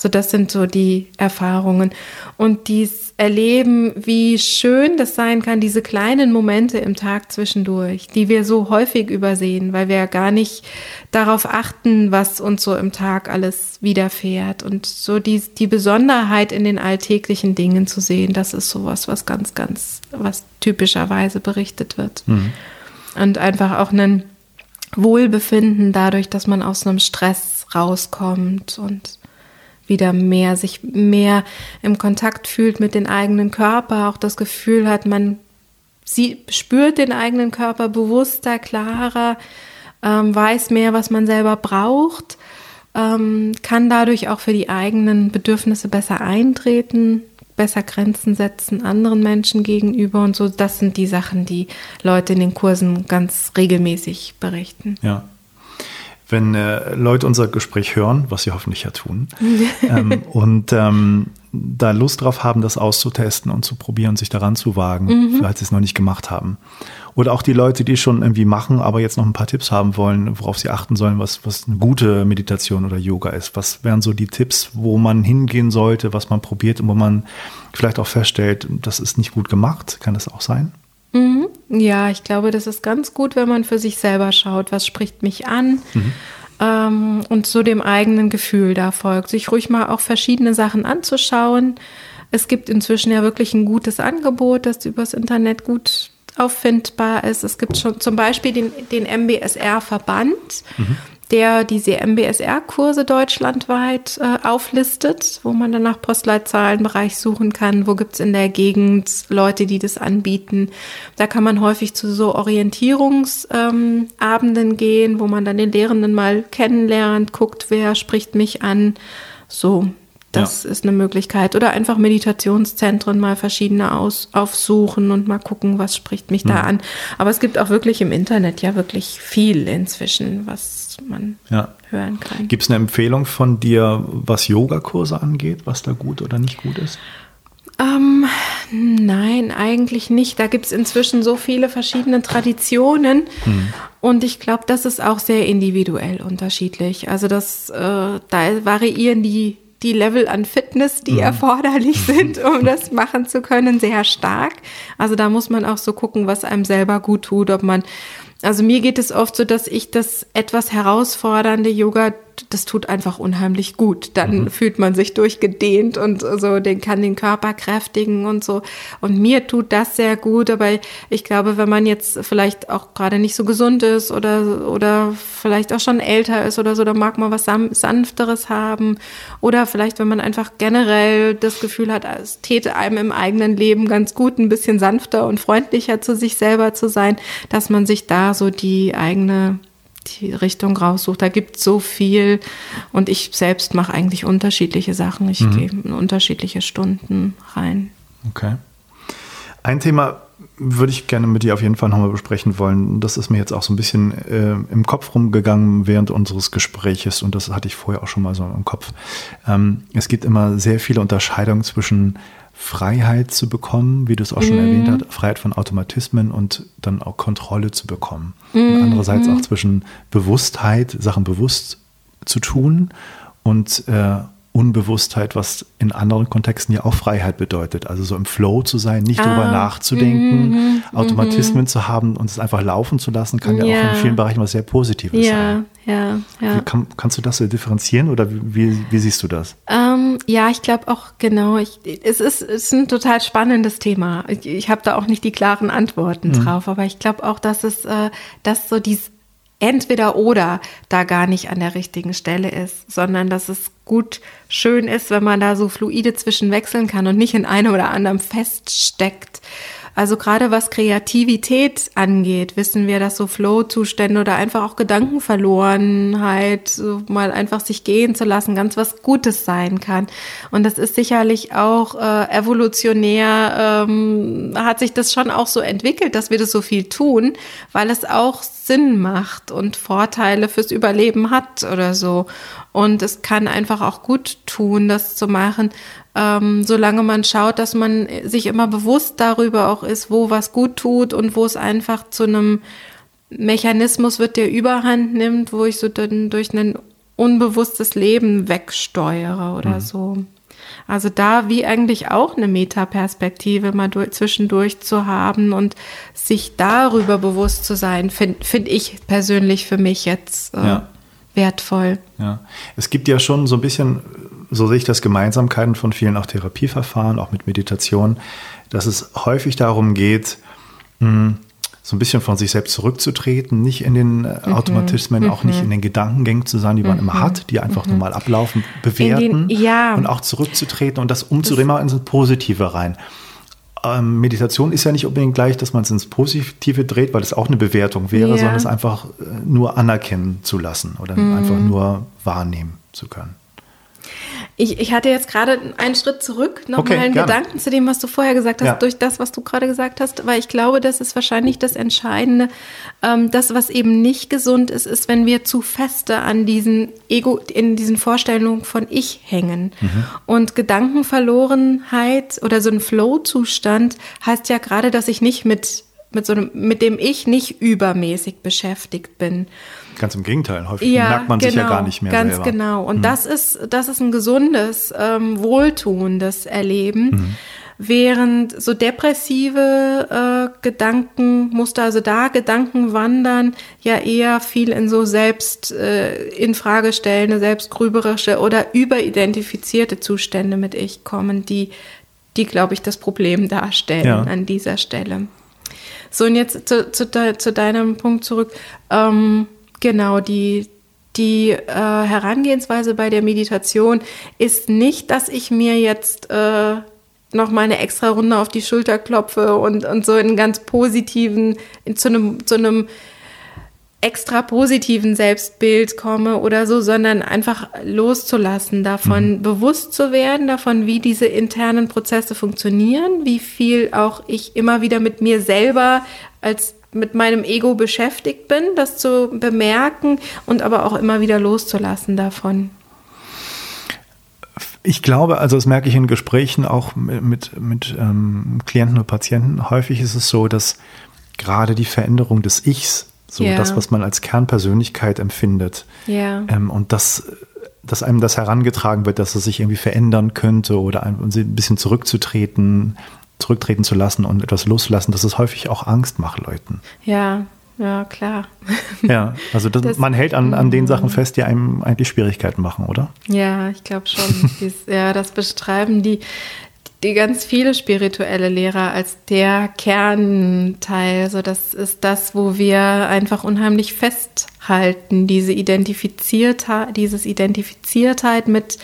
So, das sind so die Erfahrungen. Und dies Erleben, wie schön das sein kann, diese kleinen Momente im Tag zwischendurch, die wir so häufig übersehen, weil wir gar nicht darauf achten, was uns so im Tag alles widerfährt. Und so die, die Besonderheit in den alltäglichen Dingen zu sehen, das ist sowas, was ganz, ganz, was typischerweise berichtet wird. Mhm. Und einfach auch ein Wohlbefinden dadurch, dass man aus einem Stress rauskommt und wieder mehr, sich mehr im Kontakt fühlt mit dem eigenen Körper, auch das Gefühl hat, man sie spürt den eigenen Körper bewusster, klarer, ähm, weiß mehr, was man selber braucht, ähm, kann dadurch auch für die eigenen Bedürfnisse besser eintreten, besser Grenzen setzen anderen Menschen gegenüber und so. Das sind die Sachen, die Leute in den Kursen ganz regelmäßig berichten. Ja wenn äh, Leute unser Gespräch hören, was sie hoffentlich ja tun, ähm, und ähm, da Lust drauf haben, das auszutesten und zu probieren, sich daran zu wagen, mhm. vielleicht sie es noch nicht gemacht haben. Oder auch die Leute, die schon irgendwie machen, aber jetzt noch ein paar Tipps haben wollen, worauf sie achten sollen, was, was eine gute Meditation oder Yoga ist. Was wären so die Tipps, wo man hingehen sollte, was man probiert und wo man vielleicht auch feststellt, das ist nicht gut gemacht? Kann das auch sein? Mhm. Ja, ich glaube, das ist ganz gut, wenn man für sich selber schaut, was spricht mich an mhm. ähm, und so dem eigenen Gefühl da folgt. Sich ruhig mal auch verschiedene Sachen anzuschauen. Es gibt inzwischen ja wirklich ein gutes Angebot, das übers Internet gut auffindbar ist. Es gibt schon zum Beispiel den, den MBSR-Verband. Mhm der diese MBSR-Kurse deutschlandweit äh, auflistet, wo man dann nach Postleitzahlenbereich suchen kann, wo gibt es in der Gegend Leute, die das anbieten. Da kann man häufig zu so Orientierungsabenden ähm, gehen, wo man dann den Lehrenden mal kennenlernt, guckt, wer spricht mich an. So, das ja. ist eine Möglichkeit. Oder einfach Meditationszentren mal verschiedene aus, aufsuchen und mal gucken, was spricht mich mhm. da an. Aber es gibt auch wirklich im Internet ja wirklich viel inzwischen, was man ja. hören kann. Gibt es eine Empfehlung von dir, was Yogakurse angeht, was da gut oder nicht gut ist? Ähm, nein, eigentlich nicht. Da gibt es inzwischen so viele verschiedene Traditionen. Hm. Und ich glaube, das ist auch sehr individuell unterschiedlich. Also das, äh, da variieren die die Level an Fitness, die ja. erforderlich sind, um das machen zu können, sehr stark. Also da muss man auch so gucken, was einem selber gut tut, ob man also mir geht es oft so, dass ich das etwas herausfordernde Yoga das tut einfach unheimlich gut. Dann mhm. fühlt man sich durchgedehnt und so, den kann den Körper kräftigen und so. Und mir tut das sehr gut, aber ich glaube, wenn man jetzt vielleicht auch gerade nicht so gesund ist oder, oder vielleicht auch schon älter ist oder so, dann mag man was Sanfteres haben. Oder vielleicht, wenn man einfach generell das Gefühl hat, es täte einem im eigenen Leben ganz gut, ein bisschen sanfter und freundlicher zu sich selber zu sein, dass man sich da so die eigene die Richtung raussucht. Da gibt es so viel und ich selbst mache eigentlich unterschiedliche Sachen. Ich mhm. gehe in unterschiedliche Stunden rein. Okay. Ein Thema würde ich gerne mit dir auf jeden Fall nochmal besprechen wollen. Das ist mir jetzt auch so ein bisschen äh, im Kopf rumgegangen während unseres Gespräches und das hatte ich vorher auch schon mal so im Kopf. Ähm, es gibt immer sehr viele Unterscheidungen zwischen Freiheit zu bekommen, wie du es auch schon mhm. erwähnt hast, Freiheit von Automatismen und dann auch Kontrolle zu bekommen. Mhm. Und andererseits auch zwischen Bewusstheit, Sachen bewusst zu tun und äh, Unbewusstheit, was in anderen Kontexten ja auch Freiheit bedeutet. Also so im Flow zu sein, nicht ah. drüber nachzudenken, mhm, Automatismen zu haben und es einfach laufen zu lassen, kann ja, ja auch in vielen Bereichen was sehr Positives ja, sein. Ja, ja. Kann, kannst du das so differenzieren oder wie, wie siehst du das? Ähm, ja, ich glaube auch genau. Ich, es, ist, es ist ein total spannendes Thema. Ich, ich habe da auch nicht die klaren Antworten mhm. drauf, aber ich glaube auch, dass es, äh, dass so dieses entweder oder da gar nicht an der richtigen Stelle ist, sondern dass es gut schön ist, wenn man da so fluide zwischen wechseln kann und nicht in einem oder anderem feststeckt. Also gerade was Kreativität angeht, wissen wir, dass so Flow-Zustände oder einfach auch Gedankenverlorenheit, so mal einfach sich gehen zu lassen, ganz was Gutes sein kann. Und das ist sicherlich auch äh, evolutionär, ähm, hat sich das schon auch so entwickelt, dass wir das so viel tun, weil es auch Sinn macht und Vorteile fürs Überleben hat oder so. Und es kann einfach auch gut tun, das zu machen, ähm, solange man schaut, dass man sich immer bewusst darüber auch ist, wo was gut tut und wo es einfach zu einem Mechanismus wird, der Überhand nimmt, wo ich so dann durch ein unbewusstes Leben wegsteuere oder mhm. so. Also da wie eigentlich auch eine Metaperspektive mal durch, zwischendurch zu haben und sich darüber bewusst zu sein, finde find ich persönlich für mich jetzt äh, ja. wertvoll. Ja, es gibt ja schon so ein bisschen so sehe ich das Gemeinsamkeiten von vielen auch Therapieverfahren, auch mit Meditation, dass es häufig darum geht, hm, so ein bisschen von sich selbst zurückzutreten, nicht in den äh, mhm. Automatismen, mhm. auch nicht in den Gedankengängen zu sein, die man mhm. immer hat, die einfach mhm. nur mal ablaufen, bewerten den, ja. und auch zurückzutreten und das umzudrehen, mal ins Positive rein. Ähm, Meditation ist ja nicht unbedingt gleich, dass man es ins Positive dreht, weil es auch eine Bewertung wäre, ja. sondern es einfach äh, nur anerkennen zu lassen oder mhm. einfach nur wahrnehmen zu können. Ich, ich hatte jetzt gerade einen Schritt zurück, nochmal okay, einen gerne. Gedanken zu dem, was du vorher gesagt hast, ja. durch das, was du gerade gesagt hast, weil ich glaube, das ist wahrscheinlich das Entscheidende. Ähm, das, was eben nicht gesund ist, ist, wenn wir zu feste an diesen Ego, in diesen Vorstellungen von Ich hängen. Mhm. Und Gedankenverlorenheit oder so ein Flow-Zustand heißt ja gerade, dass ich nicht mit, mit so einem, mit dem Ich nicht übermäßig beschäftigt bin. Ganz im Gegenteil, häufig ja, merkt man genau, sich ja gar nicht mehr ganz selber. genau. Und hm. das ist das ist ein gesundes, ähm, wohltuendes Erleben. Hm. Während so depressive äh, Gedankenmuster, also da Gedanken wandern, ja eher viel in so selbst äh, in Frage stellende, selbstgrüberische oder überidentifizierte Zustände mit Ich kommen, die, die glaube ich, das Problem darstellen ja. an dieser Stelle. So, und jetzt zu, zu, zu deinem Punkt zurück. Ähm, Genau, die, die äh, Herangehensweise bei der Meditation ist nicht, dass ich mir jetzt äh, noch mal eine extra Runde auf die Schulter klopfe und, und so in ganz positiven, in, zu einem, zu einem extra positiven Selbstbild komme oder so, sondern einfach loszulassen, davon mhm. bewusst zu werden, davon, wie diese internen Prozesse funktionieren, wie viel auch ich immer wieder mit mir selber als mit meinem Ego beschäftigt bin, das zu bemerken und aber auch immer wieder loszulassen davon. Ich glaube, also das merke ich in Gesprächen auch mit, mit, mit ähm, Klienten und Patienten, häufig ist es so, dass gerade die Veränderung des Ichs, so yeah. das, was man als Kernpersönlichkeit empfindet, yeah. ähm, und das dass einem das herangetragen wird, dass es sich irgendwie verändern könnte oder ein, ein bisschen zurückzutreten, zurücktreten zu lassen und etwas loszulassen, dass es häufig auch Angst macht Leuten. Ja, ja, klar. Ja, also das, das, man hält an, an den Sachen fest, die einem eigentlich Schwierigkeiten machen, oder? Ja, ich glaube schon. Dies, ja, das beschreiben die, die ganz viele spirituelle Lehrer als der Kernteil. So, das ist das, wo wir einfach unheimlich festhalten, diese Identifiziertheit, dieses Identifiziertheit mit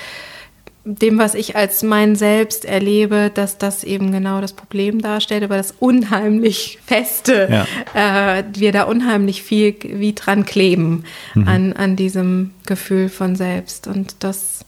dem, was ich als mein Selbst erlebe, dass das eben genau das Problem darstellt, aber das unheimlich Feste, ja. äh, wir da unheimlich viel wie dran kleben mhm. an, an diesem Gefühl von Selbst. Und das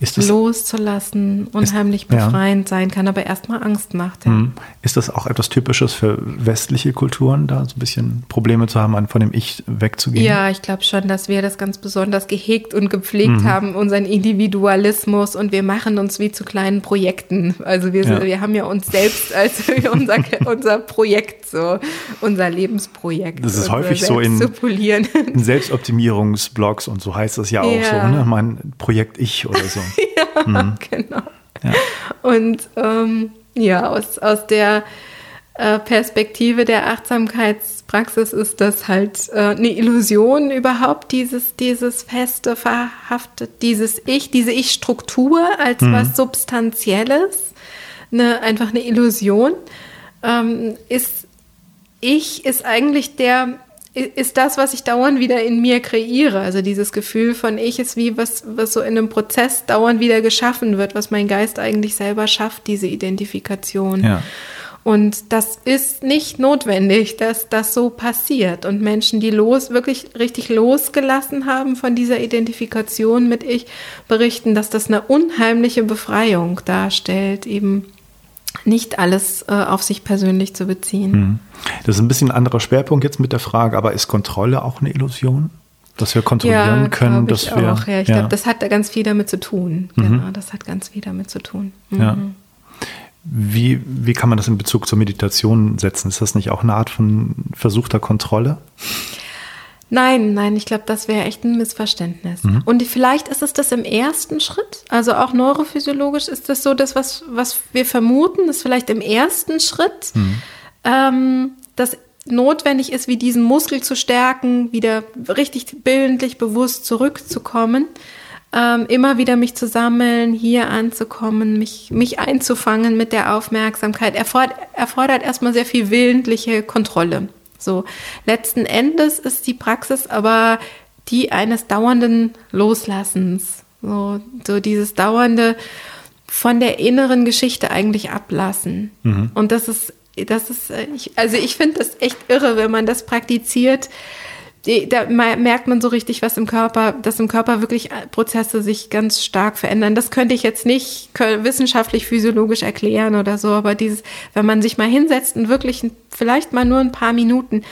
das, loszulassen unheimlich ist, befreiend ja. sein kann, aber erstmal Angst macht. Ja. Hm. Ist das auch etwas Typisches für westliche Kulturen, da so ein bisschen Probleme zu haben, von dem Ich wegzugehen? Ja, ich glaube schon, dass wir das ganz besonders gehegt und gepflegt mhm. haben, unseren Individualismus und wir machen uns wie zu kleinen Projekten. Also wir, ja. wir haben ja uns selbst als unser, unser Projekt, so unser Lebensprojekt. Das ist häufig so in, in Selbstoptimierungsblogs und so heißt das ja auch so, ne? mein Projekt Ich oder so. ja, mhm. genau. Ja. Und ähm, ja, aus, aus der äh, Perspektive der Achtsamkeitspraxis ist das halt äh, eine Illusion überhaupt, dieses, dieses feste, verhaftet, dieses Ich, diese Ich-Struktur als mhm. was Substanzielles, eine, einfach eine Illusion, ähm, ist Ich ist eigentlich der ist das, was ich dauernd wieder in mir kreiere. Also dieses Gefühl von Ich ist wie was, was so in einem Prozess dauernd wieder geschaffen wird, was mein Geist eigentlich selber schafft, diese Identifikation. Ja. Und das ist nicht notwendig, dass das so passiert. Und Menschen, die los, wirklich richtig losgelassen haben von dieser Identifikation mit Ich, berichten, dass das eine unheimliche Befreiung darstellt, eben nicht alles äh, auf sich persönlich zu beziehen. Hm. Das ist ein bisschen ein anderer Schwerpunkt jetzt mit der Frage, aber ist Kontrolle auch eine Illusion? Dass wir kontrollieren ja, können, dass ich wir. Auch, ja, ich ja. glaube, das hat ganz viel damit zu tun. Mhm. Genau, das hat ganz viel damit zu tun. Mhm. Ja. Wie, wie kann man das in Bezug zur Meditation setzen? Ist das nicht auch eine Art von versuchter Kontrolle? Nein, nein, ich glaube, das wäre echt ein Missverständnis. Mhm. Und vielleicht ist es das im ersten Schritt, also auch neurophysiologisch ist das so, das, was, was wir vermuten, ist vielleicht im ersten Schritt, mhm. ähm, dass notwendig ist, wie diesen Muskel zu stärken, wieder richtig bildlich bewusst zurückzukommen, ähm, immer wieder mich zu sammeln, hier anzukommen, mich, mich einzufangen mit der Aufmerksamkeit, erfordert, erfordert erstmal sehr viel willentliche Kontrolle. So, letzten Endes ist die Praxis aber die eines dauernden Loslassens. So, so dieses dauernde von der inneren Geschichte eigentlich ablassen. Mhm. Und das ist, das ist, also ich finde das echt irre, wenn man das praktiziert da merkt man so richtig, was im Körper, dass im Körper wirklich äh, Prozesse sich ganz stark verändern. Das könnte ich jetzt nicht wissenschaftlich, physiologisch erklären oder so, aber dieses, wenn man sich mal hinsetzt und wirklich vielleicht mal nur ein paar Minuten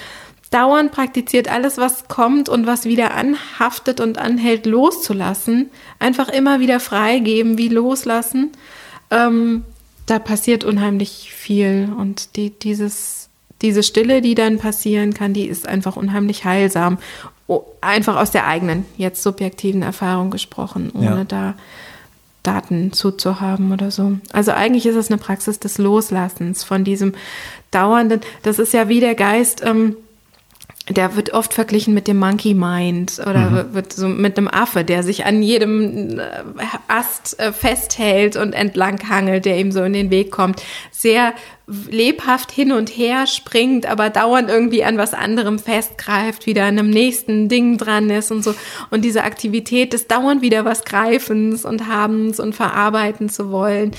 dauernd praktiziert, alles, was kommt und was wieder anhaftet und anhält, loszulassen, einfach immer wieder freigeben, wie loslassen, ähm, da passiert unheimlich viel und die, dieses diese Stille, die dann passieren kann, die ist einfach unheimlich heilsam. einfach aus der eigenen, jetzt subjektiven Erfahrung gesprochen, ohne ja. da Daten zuzuhaben oder so. Also eigentlich ist es eine Praxis des Loslassens von diesem dauernden, das ist ja wie der Geist, ähm, der wird oft verglichen mit dem Monkey Mind oder mhm. wird so mit einem Affe, der sich an jedem äh, Ast äh, festhält und entlang hangelt, der ihm so in den Weg kommt. Sehr lebhaft hin und her springt, aber dauernd irgendwie an was anderem festgreift, wieder an einem nächsten Ding dran ist und so. Und diese Aktivität des dauernd wieder was Greifens und Habens und Verarbeiten zu wollen.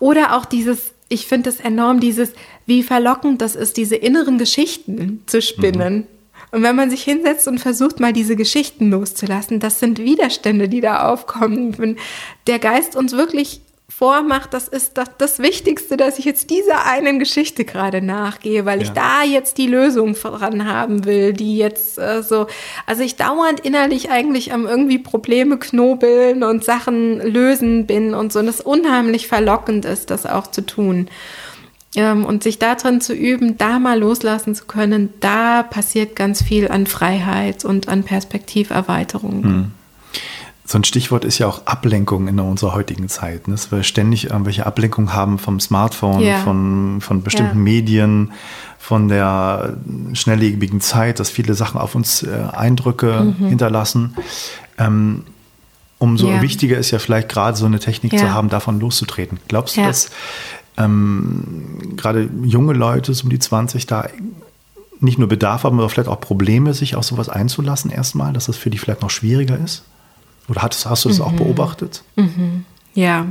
Oder auch dieses, ich finde es enorm, dieses, wie verlockend das ist, diese inneren Geschichten zu spinnen. Mhm und wenn man sich hinsetzt und versucht, mal diese Geschichten loszulassen, das sind Widerstände, die da aufkommen. Wenn der Geist uns wirklich vormacht, das ist das, das Wichtigste, dass ich jetzt dieser einen Geschichte gerade nachgehe, weil ja. ich da jetzt die Lösung dran haben will, die jetzt äh, so, also ich dauernd innerlich eigentlich am irgendwie Probleme knobeln und Sachen lösen bin und so, und es unheimlich verlockend ist, das auch zu tun. Ähm, und sich darin zu üben, da mal loslassen zu können, da passiert ganz viel an Freiheit und an Perspektiverweiterung. Hm. So ein Stichwort ist ja auch Ablenkung in unserer heutigen Zeit, ne? dass wir ständig irgendwelche Ablenkungen haben vom Smartphone, Ja. von, von bestimmten Ja. Medien, von der schnelllebigen Zeit, dass viele Sachen auf uns äh, Eindrücke hinterlassen. Ähm, umso Mhm. Ja. wichtiger ist ja vielleicht gerade so eine Technik zu haben, davon loszutreten. Glaubst du, dass ähm, gerade junge Leute, so um die 20, da nicht nur Bedarf haben, aber vielleicht auch Probleme, sich auf sowas einzulassen erstmal, dass das für die vielleicht noch schwieriger ist? Oder hast, hast du das auch Mhm. beobachtet? Ja,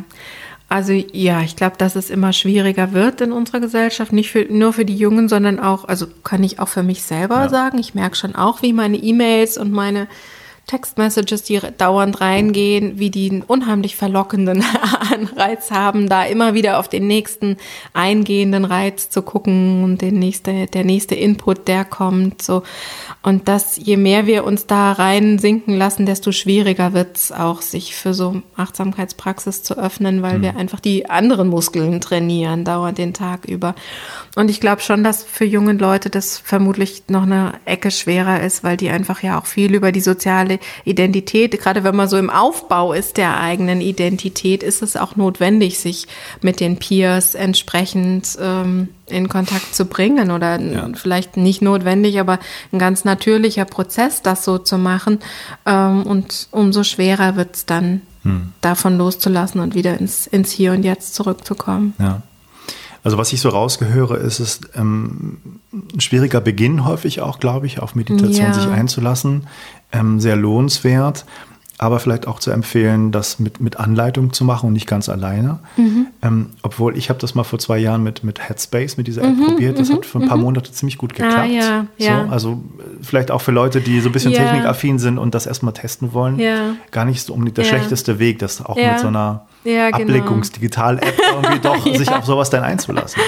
also ja, ich glaube, dass es immer schwieriger wird in unserer Gesellschaft, nicht für, nur für die Jungen, sondern auch, also kann ich auch für mich selber Ja. sagen, ich merke schon auch, wie meine E-Mails und meine Textmessages, die dauernd reingehen, wie die einen unheimlich verlockenden Anreiz haben, da immer wieder auf den nächsten eingehenden Reiz zu gucken und den nächste, der nächste Input, der kommt, so. Und dass je mehr wir uns da rein sinken lassen, desto schwieriger wird es auch, sich für so Achtsamkeitspraxis zu öffnen, weil wir einfach die anderen Muskeln trainieren, dauernd den Tag über. Und ich glaube schon, dass für junge Leute das vermutlich noch eine Ecke schwerer ist, weil die einfach ja auch viel über die soziale Identität, gerade wenn man so im Aufbau ist der eigenen Identität, ist es auch notwendig, sich mit den Peers entsprechend ähm, in Kontakt zu bringen oder Ja. vielleicht nicht notwendig, aber ein ganz natürlicher Prozess, das so zu machen. Ähm, und umso schwerer wird es dann, davon loszulassen und wieder ins, ins Hier und Jetzt zurückzukommen. Ja. Also was ich so rausgehöre, ist es ähm, ein schwieriger Beginn häufig auch, glaube ich, auf Meditation Ja. sich einzulassen. Ähm, sehr lohnenswert, aber vielleicht auch zu empfehlen, das mit, mit Anleitung zu machen und nicht ganz alleine. Mhm. Ähm, obwohl ich habe das mal vor zwei Jahren mit, mit Headspace, mit dieser App probiert. Das hat für ein paar Monate ziemlich gut geklappt. Mhm, Ah, ja, ja. So, also äh, vielleicht auch für Leute, die so ein bisschen technikaffin sind und das erstmal testen wollen. Ja. Gar nicht so unbedingt der schlechteste Weg, das auch mit so einer Ja, genau. Ablenkungsdigital-App irgendwie doch Ja. sich auf sowas dann einzulassen.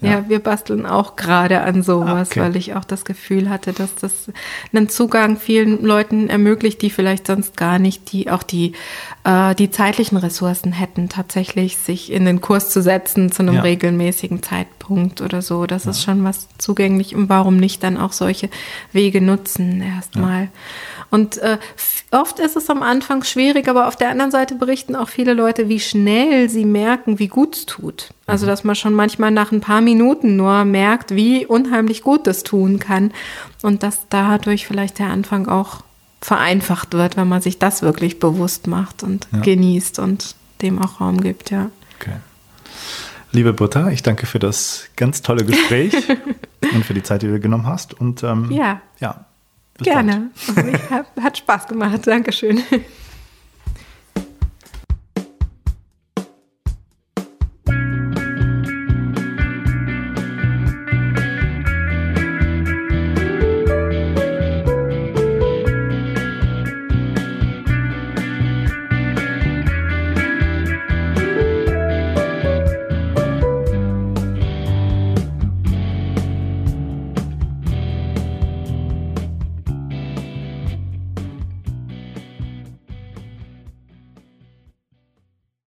Ja, wir basteln auch gerade an sowas, Ah, okay. weil ich auch das Gefühl hatte, dass das einen Zugang vielen Leuten ermöglicht, die vielleicht sonst gar nicht, die auch die, äh, die zeitlichen Ressourcen hätten, tatsächlich sich in den Kurs zu setzen zu einem Ja. regelmäßigen Zeitpunkt oder so. Das ist schon was zugänglich und warum nicht dann auch solche Wege nutzen erstmal. Und äh, oft ist es am Anfang schwierig, aber auf der anderen Seite berichten auch viele Leute, wie schnell sie merken, wie gut es tut. Also, dass man schon manchmal nach ein paar Minuten nur merkt, wie unheimlich gut das tun kann. Und dass dadurch vielleicht der Anfang auch vereinfacht wird, wenn man sich das wirklich bewusst macht und Ja. genießt und dem auch Raum gibt, ja. Okay. Liebe Butter, ich danke für das ganz tolle Gespräch und für die Zeit, die du genommen hast. Und ähm, Ja. ja. Gerne. Also ich hab, hat Spaß gemacht. Dankeschön.